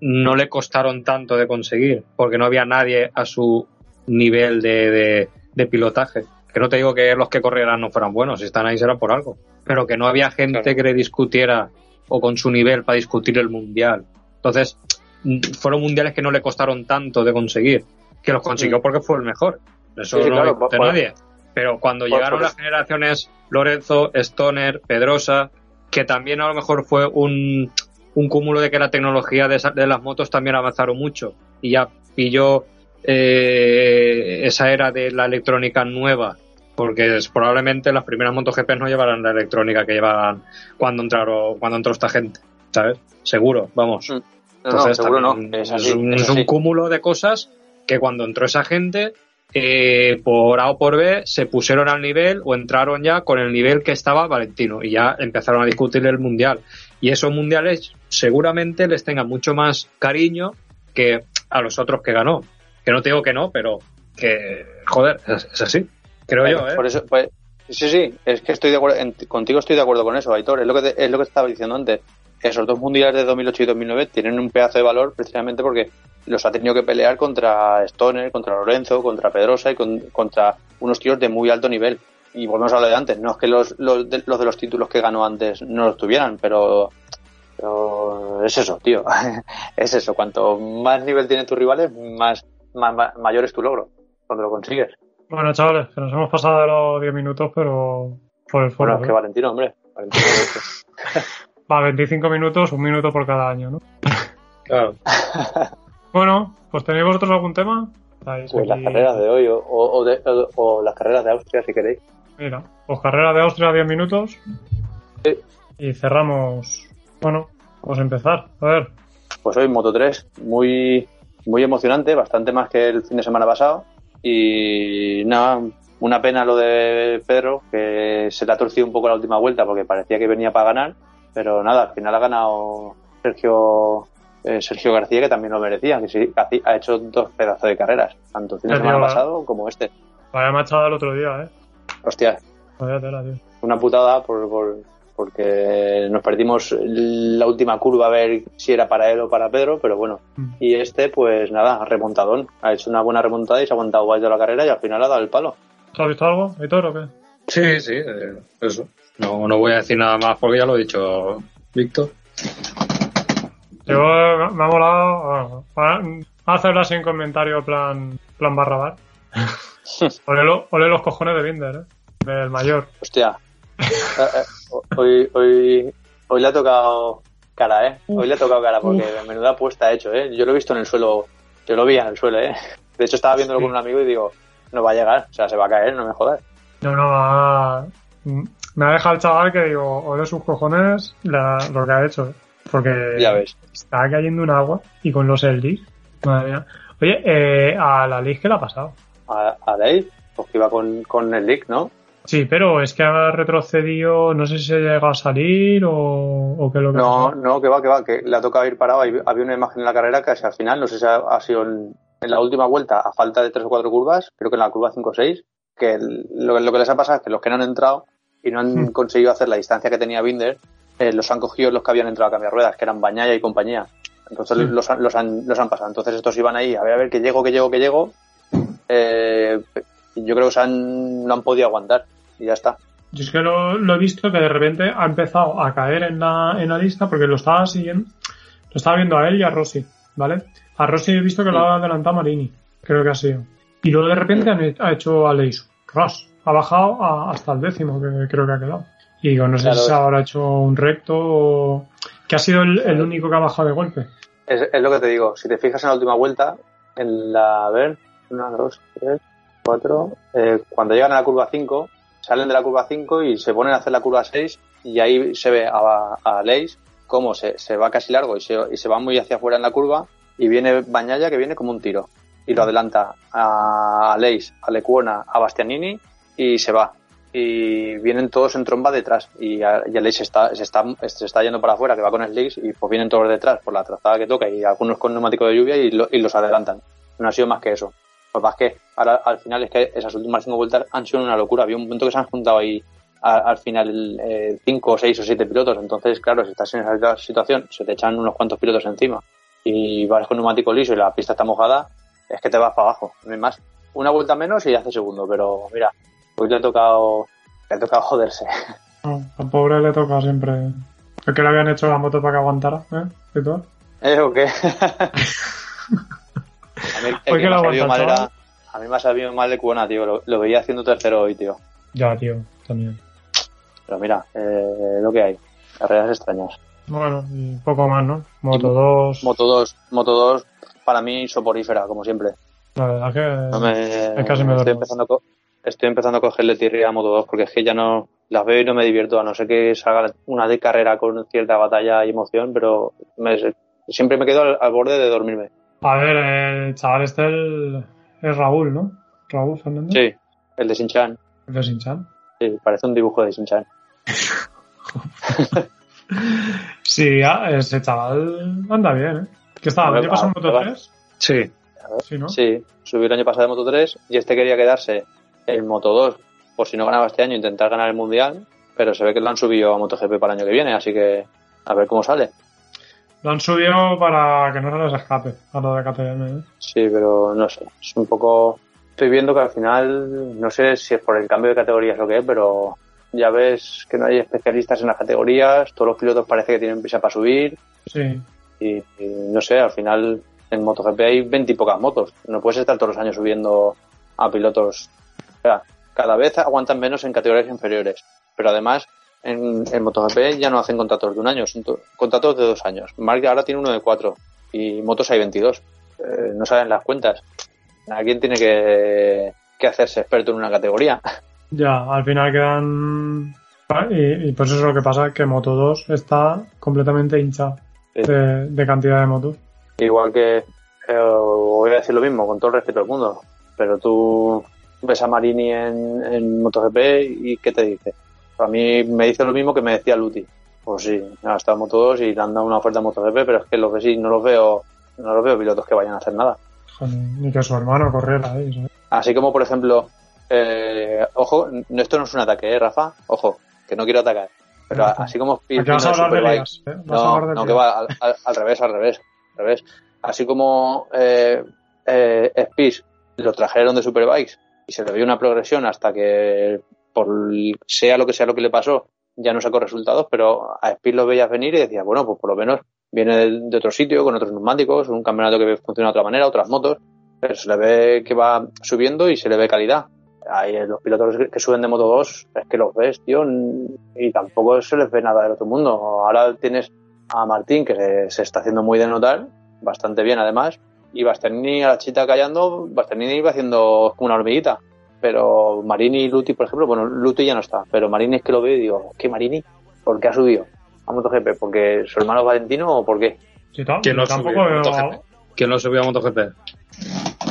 Speaker 4: no le costaron tanto de conseguir, porque no había nadie a su nivel de, de- de pilotaje. Que no te digo que los que corrieran no fueran buenos, si están ahí será por algo, pero que no había gente
Speaker 2: Claro.
Speaker 4: que le discutiera o con su nivel para discutir el mundial. Entonces, fueron mundiales que no le costaron tanto de conseguir, que los consiguió porque fue el mejor. Eso
Speaker 2: Sí, sí,
Speaker 4: no
Speaker 2: claro,
Speaker 4: lo discute
Speaker 2: por-
Speaker 4: nadie. Pero cuando
Speaker 2: Por-
Speaker 4: llegaron
Speaker 2: por
Speaker 4: las generaciones Lorenzo, Stoner, Pedrosa, que también a lo mejor fue un, un cúmulo de que la tecnología de, esa- de las motos también avanzaron mucho y ya pilló eh, esa era de la electrónica nueva, porque es- probablemente las primeras motos GP no llevarán la electrónica que llevaban cuando entraron, cuando entró esta gente, ¿sabes? Seguro, vamos.
Speaker 2: Mm. No, no,
Speaker 4: Entonces,
Speaker 2: seguro no.
Speaker 4: también
Speaker 2: Es
Speaker 4: es,
Speaker 2: así.
Speaker 4: un,
Speaker 2: es
Speaker 4: es un
Speaker 2: así.
Speaker 4: cúmulo de cosas que cuando entró esa gente, eh, por A o por B, se pusieron al nivel o entraron ya con el nivel que estaba Valentino y ya empezaron a discutir el mundial. Y esos mundiales seguramente les tengan mucho más cariño que a los otros que ganó. Que no te digo que no, pero que, joder, es, es así. Creo yo, ¿eh?
Speaker 2: Por eso, pues, sí, sí, es que estoy de acuerdo, en- contigo estoy de acuerdo con eso, Aitor. Es lo que te- es lo que estaba diciendo antes. Esos dos mundiales de 2008 y 2009 tienen un pedazo de valor precisamente porque los ha tenido que pelear contra Stoner, contra Lorenzo, contra Pedrosa y con- contra unos tíos de muy alto nivel. Y volvemos a lo de antes. No es que los, los, de, los de los títulos que ganó antes no los tuvieran, pero, pero es eso, tío. es eso. Cuanto más nivel tienen tus rivales, más, más, más- mayor es tu logro cuando lo consigues.
Speaker 1: Bueno, chavales, que nos hemos pasado de los 10 minutos, pero por el foro.
Speaker 2: Bueno, es que. Valentino, hombre. Valentino,
Speaker 1: Va, 25 minutos, un minuto por cada año, ¿no?
Speaker 4: Claro.
Speaker 1: Bueno, pues ¿tenéis vosotros algún tema?
Speaker 2: Pues las carreras de hoy o, o, de- o- o las carreras de Austria, si queréis.
Speaker 1: Mira, pues carrera de Austria 10 minutos.
Speaker 2: Sí.
Speaker 1: Y cerramos. Bueno, vamos a empezar. A ver.
Speaker 2: Pues hoy Moto 3, muy, muy emocionante, bastante más que el fin de semana pasado. Y nada, una pena lo de Pedro, que se le ha torcido un poco la última vuelta porque parecía que venía para ganar. Pero nada, al final ha ganado Sergio eh, Sergio García, que también lo merecía, que sí, ha- ha hecho dos pedazos de carreras, tanto el fin de semana pasado como este.
Speaker 1: Vaya machada el otro día, ¿eh?
Speaker 2: Hostia,
Speaker 1: Vaya tela, tío.
Speaker 2: una putada por, por- porque nos perdimos la última curva a ver si era para él o para Pedro, pero bueno.
Speaker 1: Mm.
Speaker 2: Y este, pues nada, remontadón. Ha hecho una buena remontada y se ha aguantado guay de la carrera y al final ha dado el palo.
Speaker 1: ¿Tú has visto algo, Hitor, o qué?
Speaker 4: Sí, sí, eh, eso. No, no voy a decir nada más porque ya lo he dicho Víctor.
Speaker 1: Yo me ha molado. Bueno, va a hacerla sin comentario, plan, plan barra bar. ole, lo- ole los cojones de Binder, ¿eh? Del mayor.
Speaker 2: Hostia. Eh, eh, hoy, hoy, hoy le ha tocado cara, ¿eh? Hoy le ha tocado cara porque menuda apuesta ha hecho, ¿eh? Yo lo he visto en el suelo, yo lo vi en el suelo, ¿eh? De hecho estaba viéndolo
Speaker 1: Sí.
Speaker 2: con un amigo y digo, no va a llegar, o sea, se va a caer, no me jodas.
Speaker 1: No, no, va- me ha dejado el chaval que digo, ole sus cojones la- lo que ha hecho. Porque
Speaker 2: Ya ves.
Speaker 1: está cayendo un agua y con los Eldis. Madre mía. Oye, eh, a la Liz, ¿qué le ha pasado?
Speaker 2: A, a Dave, pues que iba con, con el leak, ¿no?
Speaker 1: Sí, pero es que ha retrocedido, no sé si se llega a salir o, o qué es lo que
Speaker 2: No, no, que va, que va, que le ha tocado ir parado. Había una imagen en la carrera que al final, no sé si ha, ha sido en, en la última vuelta, a falta de tres o cuatro curvas, creo que en la curva 5 o 6, que el- lo, lo que les ha pasado es que los que no han entrado y no han
Speaker 1: Hmm.
Speaker 2: conseguido hacer la distancia que tenía Binder, eh, los han cogido los que habían entrado a cambiar ruedas, que eran Bañaya y compañía. Entonces
Speaker 1: Sí.
Speaker 2: los, han, los, han, los han pasado. Entonces estos iban ahí, a ver, a ver, que llego, que llego, que llego. Eh, yo creo que se han, no han podido aguantar. Y ya está.
Speaker 1: Yo es que lo, lo he visto que de repente ha empezado a caer en la, en la lista porque lo estaba siguiendo, lo estaba viendo a él y a Rossi, ¿vale? A Rossi he visto que lo ha adelantado Marini, creo que ha sido. Y luego de repente ha hecho a Leis, ras, ha bajado a- hasta el décimo que creo que ha quedado. Y digo, no sé
Speaker 2: Claro.
Speaker 1: si se habrá hecho un recto o que ha sido el, el único que ha bajado de golpe.
Speaker 2: Es, es lo que te digo. Si te fijas en la última vuelta, en la, a ver, una, dos, tres, cuatro, eh, cuando llegan a la curva 5, salen de la curva 5 y se ponen a hacer la curva 6 y ahí se ve a, a Leis cómo se, se va casi largo y se, y se va muy hacia afuera en la curva y viene Bañaya que viene como un tiro y lo adelanta a Leis, a Lecuona, a Bastianini y se va. Y vienen todos en tromba detrás y a, y a Leis se está, se, está, se está yendo para afuera, que va con Slicks y pues vienen todos detrás por la trazada que toca y algunos con neumático de lluvia y, lo- y los adelantan. No ha sido más que eso. Pues más que ahora al final es que esas últimas cinco vueltas han sido una locura. Había un momento que se han juntado ahí a- al final eh, cinco, seis o siete pilotos. Entonces, claro, si estás en esa situación, se te echan unos cuantos pilotos encima y vas con neumático liso y la pista está mojada, es que te vas para abajo. No más. Una vuelta menos y hace segundo. Pero mira, hoy le ha tocado, le ha tocado joderse.
Speaker 1: No, al pobre le toca siempre. Es que le habían hecho la moto para que aguantara, ¿eh? ¿Y todo?
Speaker 2: ¿Eh o qué? a mí, el
Speaker 1: Hoy
Speaker 2: que me
Speaker 1: aguanta,
Speaker 2: mal era, a mí me ha sabido mal de Cuona, tío. Lo, lo veía haciendo tercero hoy, tío.
Speaker 1: Ya, tío, también.
Speaker 2: Pero mira, eh, lo que hay. Carreras extrañas.
Speaker 1: Bueno, y poco más, ¿no? Moto 2.
Speaker 2: Moto 2, Moto 2 para mí soporífera, como siempre.
Speaker 1: La verdad que.
Speaker 2: No me,
Speaker 1: es casi me
Speaker 2: estoy,
Speaker 1: duermo.
Speaker 2: empezando estoy empezando a cogerle tirria a Moto 2 porque es que ya no las veo y no me divierto, a no ser que salga una de carrera con cierta batalla y emoción, pero me- siempre me quedo al, al borde de dormirme.
Speaker 1: A ver, el chaval este el- es Raúl, ¿no? Raúl Fernández.
Speaker 2: Sí, el de Sinchan.
Speaker 1: El de Sinchan.
Speaker 2: Sí, parece un dibujo de Sinchan.
Speaker 1: Sí, ese chaval anda bien, ¿eh? ¿Qué estaba? ¿El
Speaker 2: A
Speaker 1: año
Speaker 2: ver,
Speaker 1: pasado en
Speaker 2: a
Speaker 1: Moto
Speaker 2: ver.
Speaker 1: 3?
Speaker 4: Sí,
Speaker 1: Sí, ¿no?
Speaker 2: Sí, subió el año pasado de Moto 3 y este quería quedarse en Moto 2 por si no ganaba este año intentar ganar el Mundial, pero se ve que lo han subido a MotoGP para el año que viene, así que a ver cómo sale.
Speaker 1: Lo han subido para que no se les escape a lo de KTM, ¿eh?
Speaker 2: Sí, pero no sé, es un poco... Estoy viendo que al final, no sé si es por el cambio de categorías o qué, pero ya ves que no hay especialistas en las categorías, todos los pilotos parece que tienen prisa para subir
Speaker 1: Sí.
Speaker 2: y, y no sé, al final en MotoGP hay 20 y pocas motos, no puedes estar todos los años subiendo a pilotos. O sea, cada vez aguantan menos en categorías inferiores, pero además en, en MotoGP ya no hacen contratos de un año, son to- contratos de dos años. Mark ahora tiene uno de cuatro y motos hay 22. Eh, no saben las cuentas. Alguien tiene que, que hacerse experto en una categoría.
Speaker 1: Ya, al final quedan. Y, y pues eso es lo que pasa, que Moto 2 está completamente hinchada
Speaker 2: Sí.
Speaker 1: de, de cantidad de motos.
Speaker 2: Igual que, eh, voy a decir lo mismo, con todo el respeto del mundo, pero tú ves a Marini en, en MotoGP y ¿qué te dice? A mí me dice lo mismo que me decía Luti. Pues sí, ha estado en Moto 2 y le han dado una oferta en MotoGP, pero es que lo que sí, no los veo, no los veo pilotos que vayan a hacer nada.
Speaker 1: Ni que su hermano corriera ahí, ¿sabes?
Speaker 2: Así como, por ejemplo, eh, ojo, no- esto no es un ataque, ¿eh, Rafa? Ojo, que no quiero atacar. Pero así como
Speaker 1: vas a hablar de lías, ¿eh? Vas a
Speaker 2: no,
Speaker 1: hablar de
Speaker 2: no, que va al, al- al revés, al revés, al revés. Así como eh, eh, Spies lo trajeron de Superbikes y se le vio una progresión hasta que, por sea lo que sea lo que le pasó, ya no sacó resultados, pero a Spies lo veías venir y decías, bueno, pues por lo menos viene de, otro sitio, con otros neumáticos, un campeonato que funciona de otra manera, otras motos, pero se le ve que va subiendo y se le ve calidad. Ahí los pilotos que suben de Moto 2 es que los ves, tío, y tampoco se les ve nada del otro mundo. Ahora tienes a Martín, que se, se está haciendo muy de notar, bastante bien además, y Bastianini a la chita callando, Bastianini iba haciendo como una hormiguita. Pero Marini y Luti, por ejemplo, bueno, Luti ya no está, pero Marini es que lo veo y digo, ¿qué Marini? ¿Por qué ha subido a MotoGP? ¿Porque su hermano es Valentino o por qué?
Speaker 1: Sí,
Speaker 4: ¿Quién lo
Speaker 1: tampoco
Speaker 4: subió a
Speaker 1: veo-
Speaker 4: MotoGP? ¿Quién lo subió a MotoGP?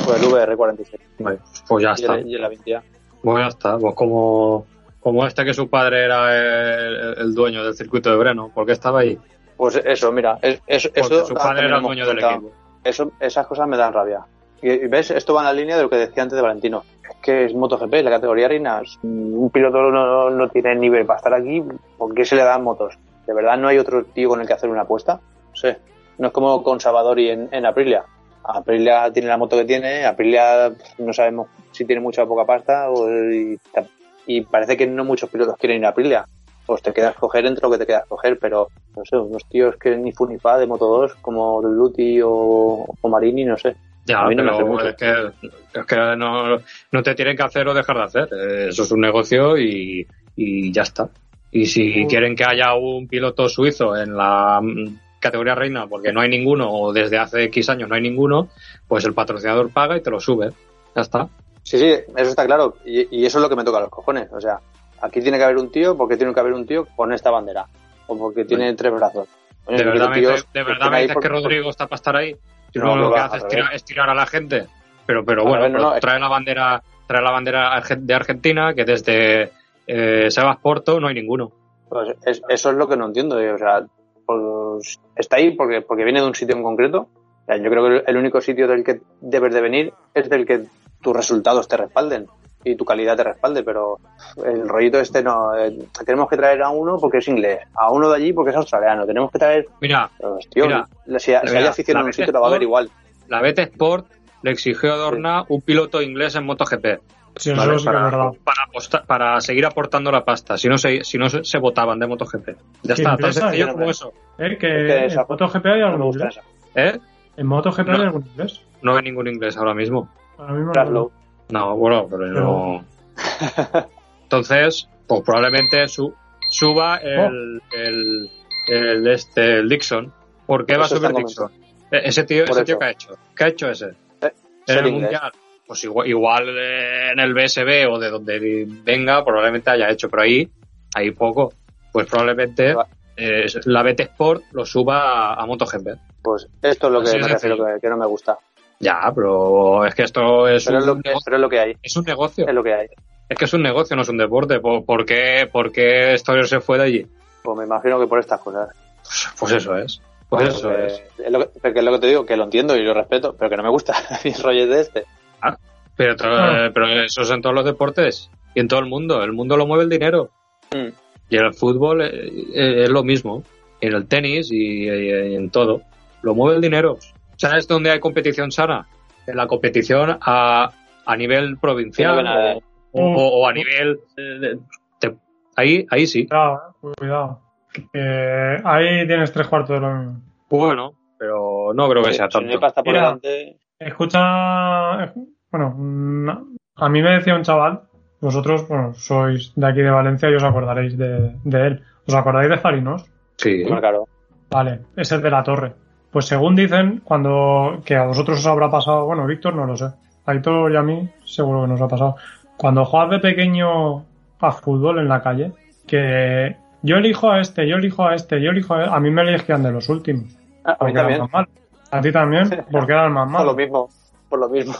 Speaker 2: Pues el VR46
Speaker 4: Vale, pues ya
Speaker 2: y
Speaker 4: está.
Speaker 2: el, y el Avintia.
Speaker 4: Pues ya está. Pues como, como este que su padre era el, el dueño del circuito de Breno, porque estaba ahí.
Speaker 2: Pues eso, mira, es, es-
Speaker 4: Porque
Speaker 2: eso
Speaker 4: su padre era el dueño del equipo.
Speaker 2: Eso, esas cosas me dan rabia. Y, ves, esto va en la línea de lo que decía antes de Valentino. Es que es MotoGP, la categoría reina. es- Un piloto no, no tiene nivel para estar aquí. ¿Por qué se le dan motos? ¿De verdad no hay otro tío con el que hacer una apuesta? No sé. No es como con Savadori en, en Aprilia. Aprilia tiene la moto que tiene. Aprilia no sabemos si tiene mucha o poca pasta. Y parece que no muchos pilotos quieren ir a Aprilia. Pues te quedas coger entre lo que te quedas coger, pero no sé, unos tíos que ni fu ni fa de Moto 2 como Luti o, o Marini, no sé.
Speaker 4: Ya,
Speaker 2: A mí no me hace
Speaker 4: pero es que, es que no, no te tienen que hacer o dejar de hacer. Eh, Eso es un negocio y, y ya está. Y si quieren que haya un piloto suizo en la mm, categoría reina, porque no hay ninguno, o desde hace X años no hay ninguno, pues el patrocinador paga y te lo sube. Ya está.
Speaker 2: Sí, sí, eso está claro. Y, y eso es lo que me toca a los cojones. O sea, aquí tiene que haber un tío porque tiene que haber un tío con esta bandera. O porque tiene tres brazos.
Speaker 4: ¿De
Speaker 2: yo
Speaker 4: verdad, me,
Speaker 2: tíos
Speaker 4: de
Speaker 2: que
Speaker 4: verdad me dices
Speaker 2: por-
Speaker 4: que Rodrigo está para estar ahí? Si
Speaker 2: No,
Speaker 4: lo que hace es tirar, es tirar a la gente. Pero, pero bueno,
Speaker 2: revés, no, no, es-
Speaker 4: trae la bandera, trae la bandera de Argentina, que desde eh, Sebas Porto no hay ninguno.
Speaker 2: Pues es- eso es lo que no entiendo. eh, O sea, pues está ahí porque, porque viene de un sitio en concreto. O sea, yo creo que el único sitio del que debes de venir es del que tus resultados te respalden y tu calidad te respalde, pero el rollito este no. eh, tenemos que traer a uno porque es inglés, a uno de allí porque es australiano. Tenemos que traer.
Speaker 4: Mira,
Speaker 2: tío,
Speaker 4: Mira,
Speaker 2: si, si
Speaker 4: mira,
Speaker 2: hay afición
Speaker 4: la
Speaker 2: en un sitio, lo va a
Speaker 4: Sport-
Speaker 2: igual.
Speaker 4: la BT Sport le exigió a Dorna un piloto inglés en MotoGP
Speaker 1: Sí,
Speaker 2: Vale,
Speaker 4: para, para, apostar- para seguir aportando la pasta, si no se, si no se, se votaban de MotoGP. Ya está, tan sencillo como eso.
Speaker 1: Eh,
Speaker 2: Es
Speaker 1: que
Speaker 2: que
Speaker 1: en MotoGP hay algún inglés.
Speaker 4: ¿Eh?
Speaker 1: En MotoGP hay
Speaker 4: No.
Speaker 1: algún inglés.
Speaker 4: No hay ningún inglés ahora mismo.
Speaker 1: Ahora mismo no.
Speaker 4: Bueno, pero no. Entonces, pues probablemente su, suba el, el, el, este, el Dixon. ¿Por qué va a subir Dixon? E- Ese tío,
Speaker 2: Por
Speaker 4: ese tío que ha hecho. ¿Qué ha hecho ese?
Speaker 2: Eh,
Speaker 4: En el
Speaker 2: inglés.
Speaker 4: mundial. Pues igual, igual en el BSB o de donde venga, probablemente haya hecho, pero ahí, ahí poco. Pues probablemente eh, la BT Sport lo suba a, a MotoGP.
Speaker 2: Pues esto es lo que
Speaker 4: Así
Speaker 2: me refiero que, que no me gusta.
Speaker 4: Ya, pero es que esto es,
Speaker 2: Pero
Speaker 4: un,
Speaker 2: es, lo que,
Speaker 4: negocio,
Speaker 2: pero es lo que hay.
Speaker 4: es un negocio.
Speaker 2: Es lo que hay.
Speaker 4: Es que es un negocio, no es un deporte. ¿Por, por qué, por qué Stoller se fue de allí?
Speaker 2: Pues me imagino que por estas cosas.
Speaker 4: Pues, pues eso es. Pues eso es.
Speaker 2: es lo que, porque es lo que te digo, que lo entiendo y lo respeto, pero que no me gusta mi rollo de este.
Speaker 4: Pero,
Speaker 1: Ah.
Speaker 4: pero eso es en todos los deportes y en todo el mundo. El mundo lo mueve el dinero.
Speaker 2: Mm.
Speaker 4: Y en el fútbol eh, eh, es lo mismo. En el tenis y, y en todo. Lo mueve el dinero. ¿Sabes dónde hay competición sana? En la competición a, a nivel provincial
Speaker 2: no
Speaker 4: o, o- o a nivel... de- de- ahí, ahí sí.
Speaker 1: Cuidado, eh, cuidado. Ahí tienes tres cuartos de lo mismo.
Speaker 4: Bueno, pero no creo que sea
Speaker 2: Si no hay
Speaker 4: tanto.
Speaker 2: pasta por
Speaker 1: Mira.
Speaker 2: delante,
Speaker 1: Escucha, eh, bueno, mm, a mí me decía un chaval, vosotros, bueno, sois de aquí de Valencia y os acordaréis de, de él. ¿Os acordáis de Farinos?
Speaker 4: Sí.
Speaker 2: bueno, claro.
Speaker 1: Vale, es el de la torre. Pues según dicen, cuando, que a vosotros os habrá pasado, bueno, Víctor no lo sé, a Víctor y a mí seguro que nos ha pasado. Cuando juegas de pequeño a fútbol en la calle, que yo elijo a este, yo elijo a este, yo elijo a, a mí me elegían de los últimos.
Speaker 2: Ah, a mí también.
Speaker 1: más malos. A ti también, porque eran más
Speaker 2: Por lo mismo. Por lo mismo.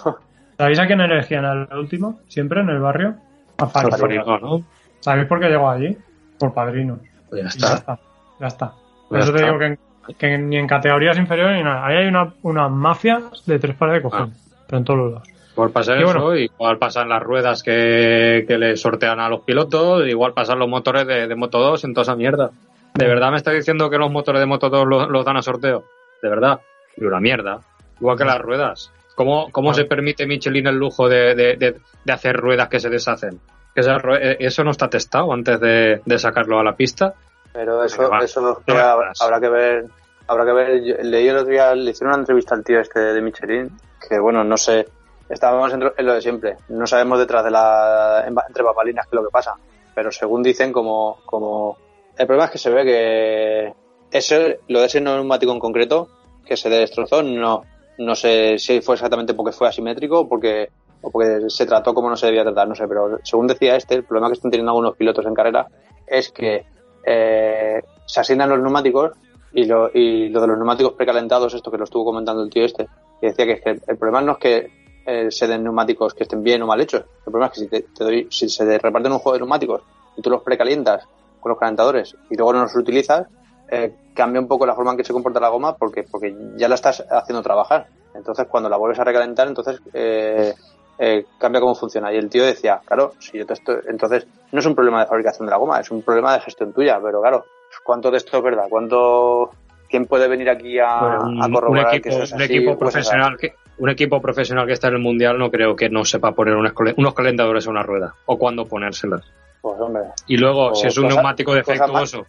Speaker 1: ¿Sabéis a quién elegían al último? Siempre en el barrio. A Fari.
Speaker 2: Fari.
Speaker 4: No, ¿no?
Speaker 1: ¿Sabéis por qué llegó allí? Por padrinos.
Speaker 4: Pues ya
Speaker 1: Y Ya
Speaker 4: está.
Speaker 1: está. Ya está. Por
Speaker 4: Pues
Speaker 1: eso te
Speaker 4: está.
Speaker 1: digo que, en- que ni en categorías inferiores ni nada. Ahí hay una, una mafia de tres pares de cojones. Pero en todos los lados.
Speaker 4: Igual pasa
Speaker 1: Y
Speaker 4: eso, igual pasan las ruedas que, que le sortean a los pilotos, igual pasan los motores de, de Moto 2 en toda esa mierda. ¿De verdad me está diciendo que los motores de Moto 2 los, los dan a sorteo? ¿De verdad? Y una mierda. Igual que las ruedas. ¿Cómo, cómo
Speaker 1: Ah.
Speaker 4: se permite Michelin el lujo de, de- de- de hacer ruedas que se deshacen? Eh, eso no está testado antes de, de sacarlo a la pista.
Speaker 2: Pero eso,
Speaker 4: Venga,
Speaker 2: eso habrá, que ver. Habrá que ver. Yo- leí el otro día, le hicieron una entrevista al tío este de Michelin, que bueno, no sé. Estábamos en, en lo de siempre. No sabemos detrás de la. en- entre papalinas qué es lo que pasa. Pero según dicen, como. como el problema es que se ve que. Ese, lo de ese neumático en concreto, que se destrozó, no. No sé si fue exactamente porque fue asimétrico o porque, o porque se trató como no se debía tratar, no sé, pero según decía este, el problema que están teniendo algunos pilotos en carrera es que eh, se asignan los neumáticos y lo, y lo de los neumáticos precalentados, esto que lo estuvo comentando el tío este, que decía que, que el problema no es que eh, se den neumáticos que estén bien o mal hechos, el problema es que si, te, doy, si se te reparten un juego de neumáticos y tú los precalientas con los calentadores y luego no los utilizas, eh, cambia un poco la forma en que se comporta la goma porque, porque ya la estás haciendo trabajar. Entonces, cuando la vuelves a recalentar, entonces eh, eh, cambia cómo funciona. Y el tío decía, claro, si yo te estoy, entonces no es un problema de fabricación de la goma, es un problema de gestión tuya, pero claro, ¿cuánto de esto es verdad? ¿Cuánto, quién puede venir aquí a,
Speaker 4: Bueno,
Speaker 2: a
Speaker 4: un, un
Speaker 2: corroborar
Speaker 4: equipo,
Speaker 2: que eso es
Speaker 4: un equipo
Speaker 2: o es así?
Speaker 4: profesional que un equipo profesional que está en el mundial no creo que no sepa poner unos calentadores a una rueda o cuándo ponérselas.
Speaker 2: Pues hombre,
Speaker 4: Y luego,
Speaker 2: O
Speaker 4: si es un neumático defectuoso,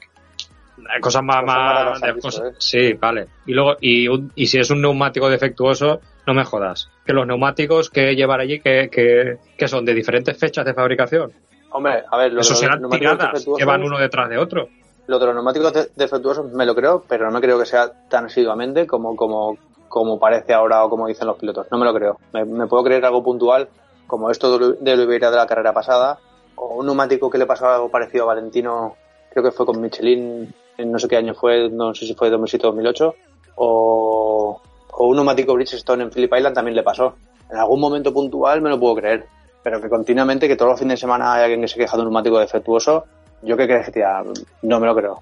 Speaker 4: cosas más, más
Speaker 2: visto,
Speaker 4: cosas-
Speaker 2: ¿eh?
Speaker 4: sí, vale. Y luego, y, un- y si es un neumático defectuoso, no me jodas. Que los neumáticos que llevar allí, que, que, que son de diferentes fechas de fabricación.
Speaker 2: hombre, a ver, lo
Speaker 4: Eso
Speaker 2: los
Speaker 4: serán
Speaker 2: neumáticos
Speaker 4: tiradas que van uno detrás de otro.
Speaker 2: Lo de los neumáticos de- defectuosos me lo creo, pero no me creo que sea tan asiduamente como, como, como parece ahora o como dicen los pilotos. No me lo creo. Me, me puedo creer algo puntual, como esto de Oliveira de la carrera pasada, o un neumático que le pasó algo parecido a Valentino, creo que fue con Michelin, en no sé qué año fue, no sé si fue 2007 o 2008, o, o un neumático Bridgestone en Phillip Island también le pasó. En algún momento puntual me lo puedo creer, pero que continuamente, que todos los fines de semana hay alguien que se queja de un neumático defectuoso, yo qué crees que tía, no me lo creo. No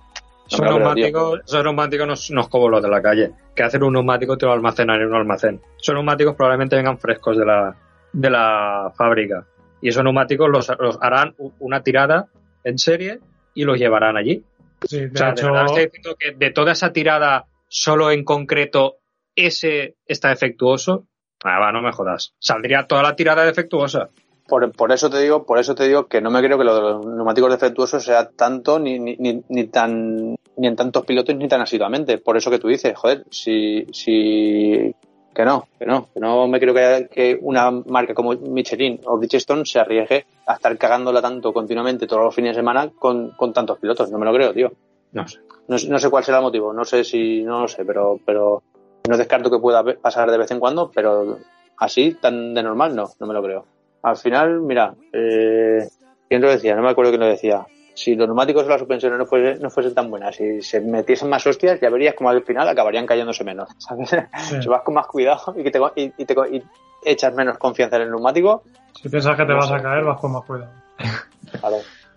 Speaker 4: Esos neumáticos, esos neumáticos no, es- no es como los de la calle, que hacer un neumático y te lo almacenan en un almacén. Esos neumáticos probablemente vengan frescos de la, de la fábrica. Y esos neumáticos los, los harán una tirada en serie y los llevarán allí.
Speaker 1: Sí, de
Speaker 4: O sea, de
Speaker 1: hecho,
Speaker 4: verdad estoy diciendo que de toda esa tirada, solo en concreto ese está defectuoso. Ah, va, no me jodas. Saldría toda la tirada defectuosa.
Speaker 2: Por, por eso te digo, por eso te digo que no me creo que lo de los neumáticos defectuosos sea tanto ni, ni, ni, ni tan ni en tantos pilotos ni tan asiduamente. Por eso que tú dices, joder, si, si Que no, que no, que no me creo que, que una marca como Michelin o Bridgestone se arriesgue a estar cagándola tanto continuamente todos los fines de semana con, con tantos pilotos. No me lo creo, tío.
Speaker 4: No sé.
Speaker 2: No, sé- no sé cuál será el motivo, no sé si, no lo sé, pero, pero no descarto que pueda pasar de vez en cuando, pero así, tan de normal, no, no me lo creo. Al final, mira, eh, ¿quién lo decía? No me acuerdo quién lo decía. Si los neumáticos o las suspensiones no, fuese- no fuesen tan buenas, si se metiesen más hostias, ya verías como al final acabarían cayéndose menos, ¿sabes?
Speaker 1: Sí.
Speaker 2: Si vas con más cuidado y, que te, y, y te y echas menos confianza en el neumático,
Speaker 1: Si piensas que te
Speaker 2: No
Speaker 1: vas
Speaker 2: sé.
Speaker 1: a caer, vas con más cuidado.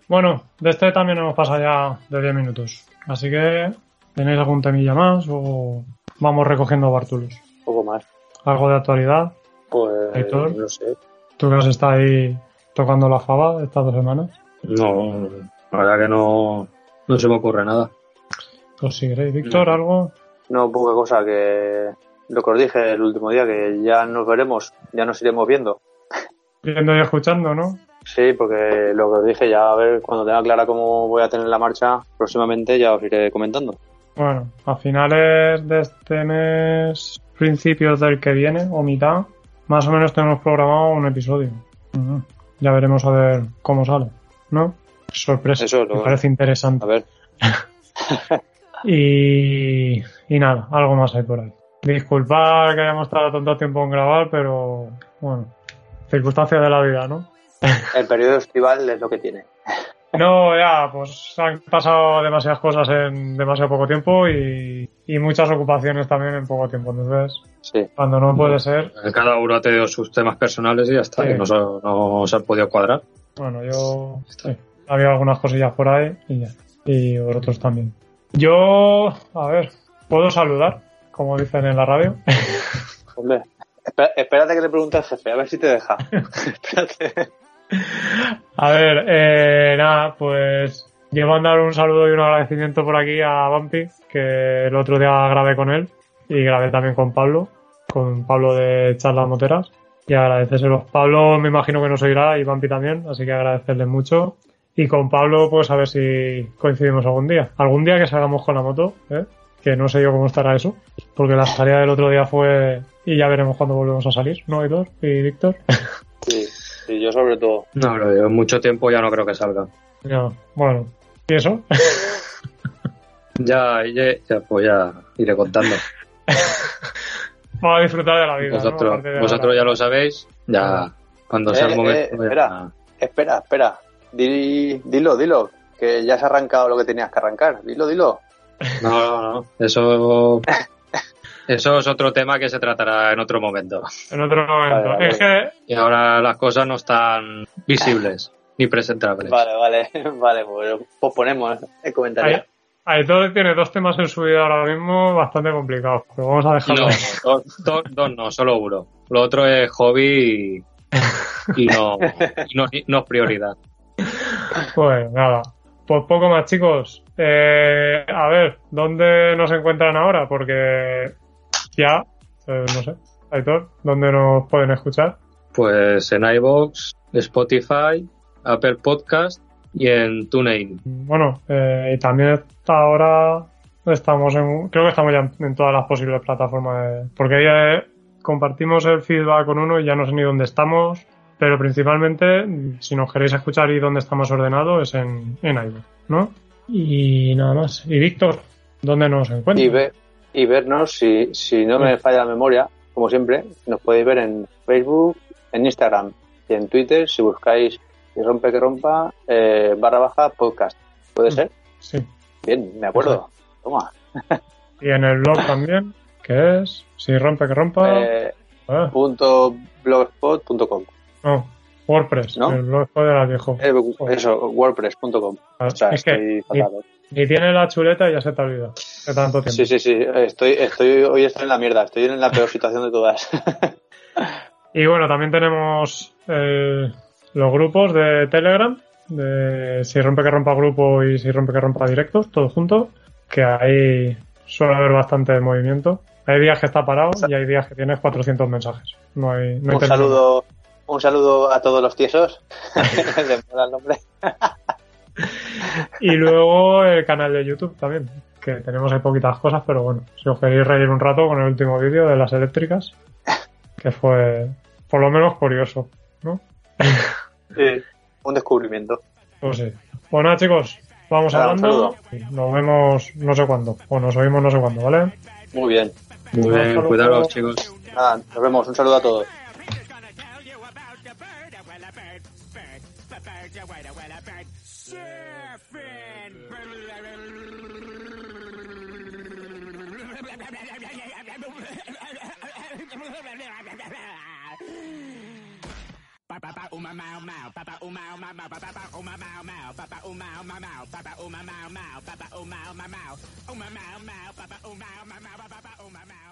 Speaker 1: Bueno, de este también hemos pasado ya de 10 minutos. Así que, ¿tenéis algún temilla más o vamos recogiendo bártulos?
Speaker 2: un poco más.
Speaker 1: ¿Algo de actualidad?
Speaker 2: Pues,
Speaker 1: Héctor.
Speaker 2: no sé.
Speaker 1: ¿Tú que has estado ahí tocando la fava estas dos semanas?
Speaker 4: No, la verdad que no, no se me ocurre nada.
Speaker 1: Pues si queréis. Víctor,
Speaker 4: No.
Speaker 1: ¿algo?
Speaker 2: No, poca cosa, que lo que os dije el último día, que ya nos veremos, ya nos iremos viendo.
Speaker 1: Viendo y escuchando, ¿no?
Speaker 2: Sí, porque lo que os dije, ya a ver, cuando tenga clara cómo voy a tener la marcha próximamente, ya os iré comentando.
Speaker 1: Bueno, a finales de este mes, principios del que viene, o mitad, más o menos tenemos programado un episodio. Ya veremos a ver cómo sale, ¿no? Sorpresa,
Speaker 2: Eso, lo-
Speaker 1: me parece interesante.
Speaker 2: A ver,
Speaker 1: Y, y nada, algo más hay por ahí. Disculpad que hayamos tardado tanto tiempo en grabar, pero bueno, circunstancias de la vida, ¿no?
Speaker 2: el periodo estival es lo que tiene.
Speaker 1: No, ya, pues han pasado demasiadas cosas en demasiado poco tiempo y, y muchas ocupaciones también en poco tiempo. Entonces,
Speaker 2: Sí,
Speaker 1: cuando no puede ser,
Speaker 4: Cada uno ha tenido sus temas personales y ya está,
Speaker 1: Sí.
Speaker 4: que no, se- no se han podido cuadrar.
Speaker 1: bueno, yo sí, había algunas cosillas por ahí y ya. Y vosotros también. Yo, a ver, puedo saludar, como dicen en la radio.
Speaker 2: hombre. Espérate que le pregunte al jefe, a ver si te deja. espérate.
Speaker 1: A ver, eh, nada, pues yo mandar un saludo y un agradecimiento por aquí a Bumpy, que el otro día grabé con él y grabé también con Pablo, con Pablo de Charlas Moteras. Y agradecérselos. Pablo me imagino que nos oirá y Bumpy también, así que agradecerle mucho. Y con Pablo, pues a ver si coincidimos algún día. Algún día que salgamos con la moto, ¿eh? que no sé yo cómo estará eso, porque la salida del otro día fue y ya veremos cuándo volvemos a salir, ¿no, Aitor y Víctor?
Speaker 2: Sí, sí, yo sobre todo.
Speaker 4: No, pero yo en mucho tiempo ya no creo que salga.
Speaker 1: Ya, bueno, ¿y eso?
Speaker 4: Ya, ya, ya, pues ya iré contando.
Speaker 1: Vamos a disfrutar de la vida. ¿no?
Speaker 4: Vosotros, vosotros ya lo sabéis, ya cuando sea
Speaker 2: Eh,
Speaker 4: el momento.
Speaker 2: eh,
Speaker 4: ya-
Speaker 2: espera. Espera, espera. Di- dilo, dilo. Que ya has arrancado lo que tenías que arrancar. Dilo, dilo.
Speaker 4: No, no, no. Eso, eso es otro tema que se tratará en otro momento.
Speaker 1: En otro momento.
Speaker 2: Vale, vale.
Speaker 1: Es que,
Speaker 4: Y ahora las cosas no están visibles ni presentables.
Speaker 2: Vale, vale, vale, pues posponemos el comentario.
Speaker 1: Ay- Aitor tiene dos temas en su vida ahora mismo bastante complicados. Pero vamos a dejarlo.
Speaker 4: No,
Speaker 1: ahí.
Speaker 4: dos, dos- dos no, solo uno. Lo otro es hobby y, y no, y no, no es prioridad.
Speaker 1: Pues nada. Pues poco más, chicos. Eh, a ver, ¿dónde nos encuentran ahora? Porque ya, eh, no sé, Aitor, ¿dónde nos pueden escuchar?
Speaker 4: Pues en iBox, Spotify, Apple Podcast y en TuneIn.
Speaker 1: Bueno, eh, y también ahora estamos en, creo que estamos ya en, en todas las posibles plataformas, de- porque ya eh, compartimos el feedback con uno y ya no sé ni dónde estamos, pero principalmente, si nos queréis escuchar y dónde está más ordenado es en, en iVoox, ¿no? Y nada más. Y Víctor, ¿dónde nos encuentran?
Speaker 2: Y, ve- y vernos, si, si no me falla la memoria, como siempre, nos podéis ver en Facebook, en Instagram y en Twitter si buscáis y rompe que rompa eh, barra baja podcast. ¿Puede
Speaker 1: Mm.
Speaker 2: ser?
Speaker 1: Sí.
Speaker 2: Bien, me acuerdo. Toma.
Speaker 1: Y en el blog también, que es, si rompe que rompa,
Speaker 2: Eh,
Speaker 1: ah,
Speaker 2: punto blogspot.com.
Speaker 1: no, WordPress,
Speaker 2: ¿no?
Speaker 1: el blog de la viejo.
Speaker 2: Eh, eso, wordpress.com.
Speaker 1: Ah,
Speaker 2: O sea,
Speaker 1: es que
Speaker 2: fatal. ¿eh?
Speaker 1: ni tiene la chuleta y ya se te olvida de tanto tiempo.
Speaker 2: Sí, sí, sí. Estoy, estoy, hoy estoy en la mierda. Estoy en la peor situación de todas.
Speaker 1: Y bueno, también tenemos eh, los grupos de Telegram, de si rompe que rompa grupo y si rompe que rompa directos, todos juntos, que ahí suele haber bastante movimiento. Hay días que está parado y hay días que tienes 400 mensajes. No hay, no hay
Speaker 2: un saludo, un saludo a todos los tiesos. Le mola el nombre.
Speaker 1: Y luego el canal de YouTube también, que tenemos ahí poquitas cosas, pero bueno, si os queréis reír un rato con el último vídeo de las eléctricas, que fue por lo menos curioso, ¿no?
Speaker 2: Sí, un descubrimiento.
Speaker 1: Pues sí. Bueno, nada, chicos, vamos
Speaker 2: un
Speaker 1: hablando. Nos vemos no sé cuándo, o nos oímos no sé cuándo, ¿vale?
Speaker 2: Muy bien.
Speaker 4: Muy
Speaker 1: Hasta
Speaker 4: bien, cuidaros, chicos.
Speaker 2: Nada, nos vemos. Un saludo a todos.
Speaker 5: Papa o ma mau mau, papa o mau mau mau, papa o ma mau mau, papa o mau mau mau, papa o ma mau mau, papa o mau mau mau, o ma mau mau, papa o mau mau mau, papa o ma mau.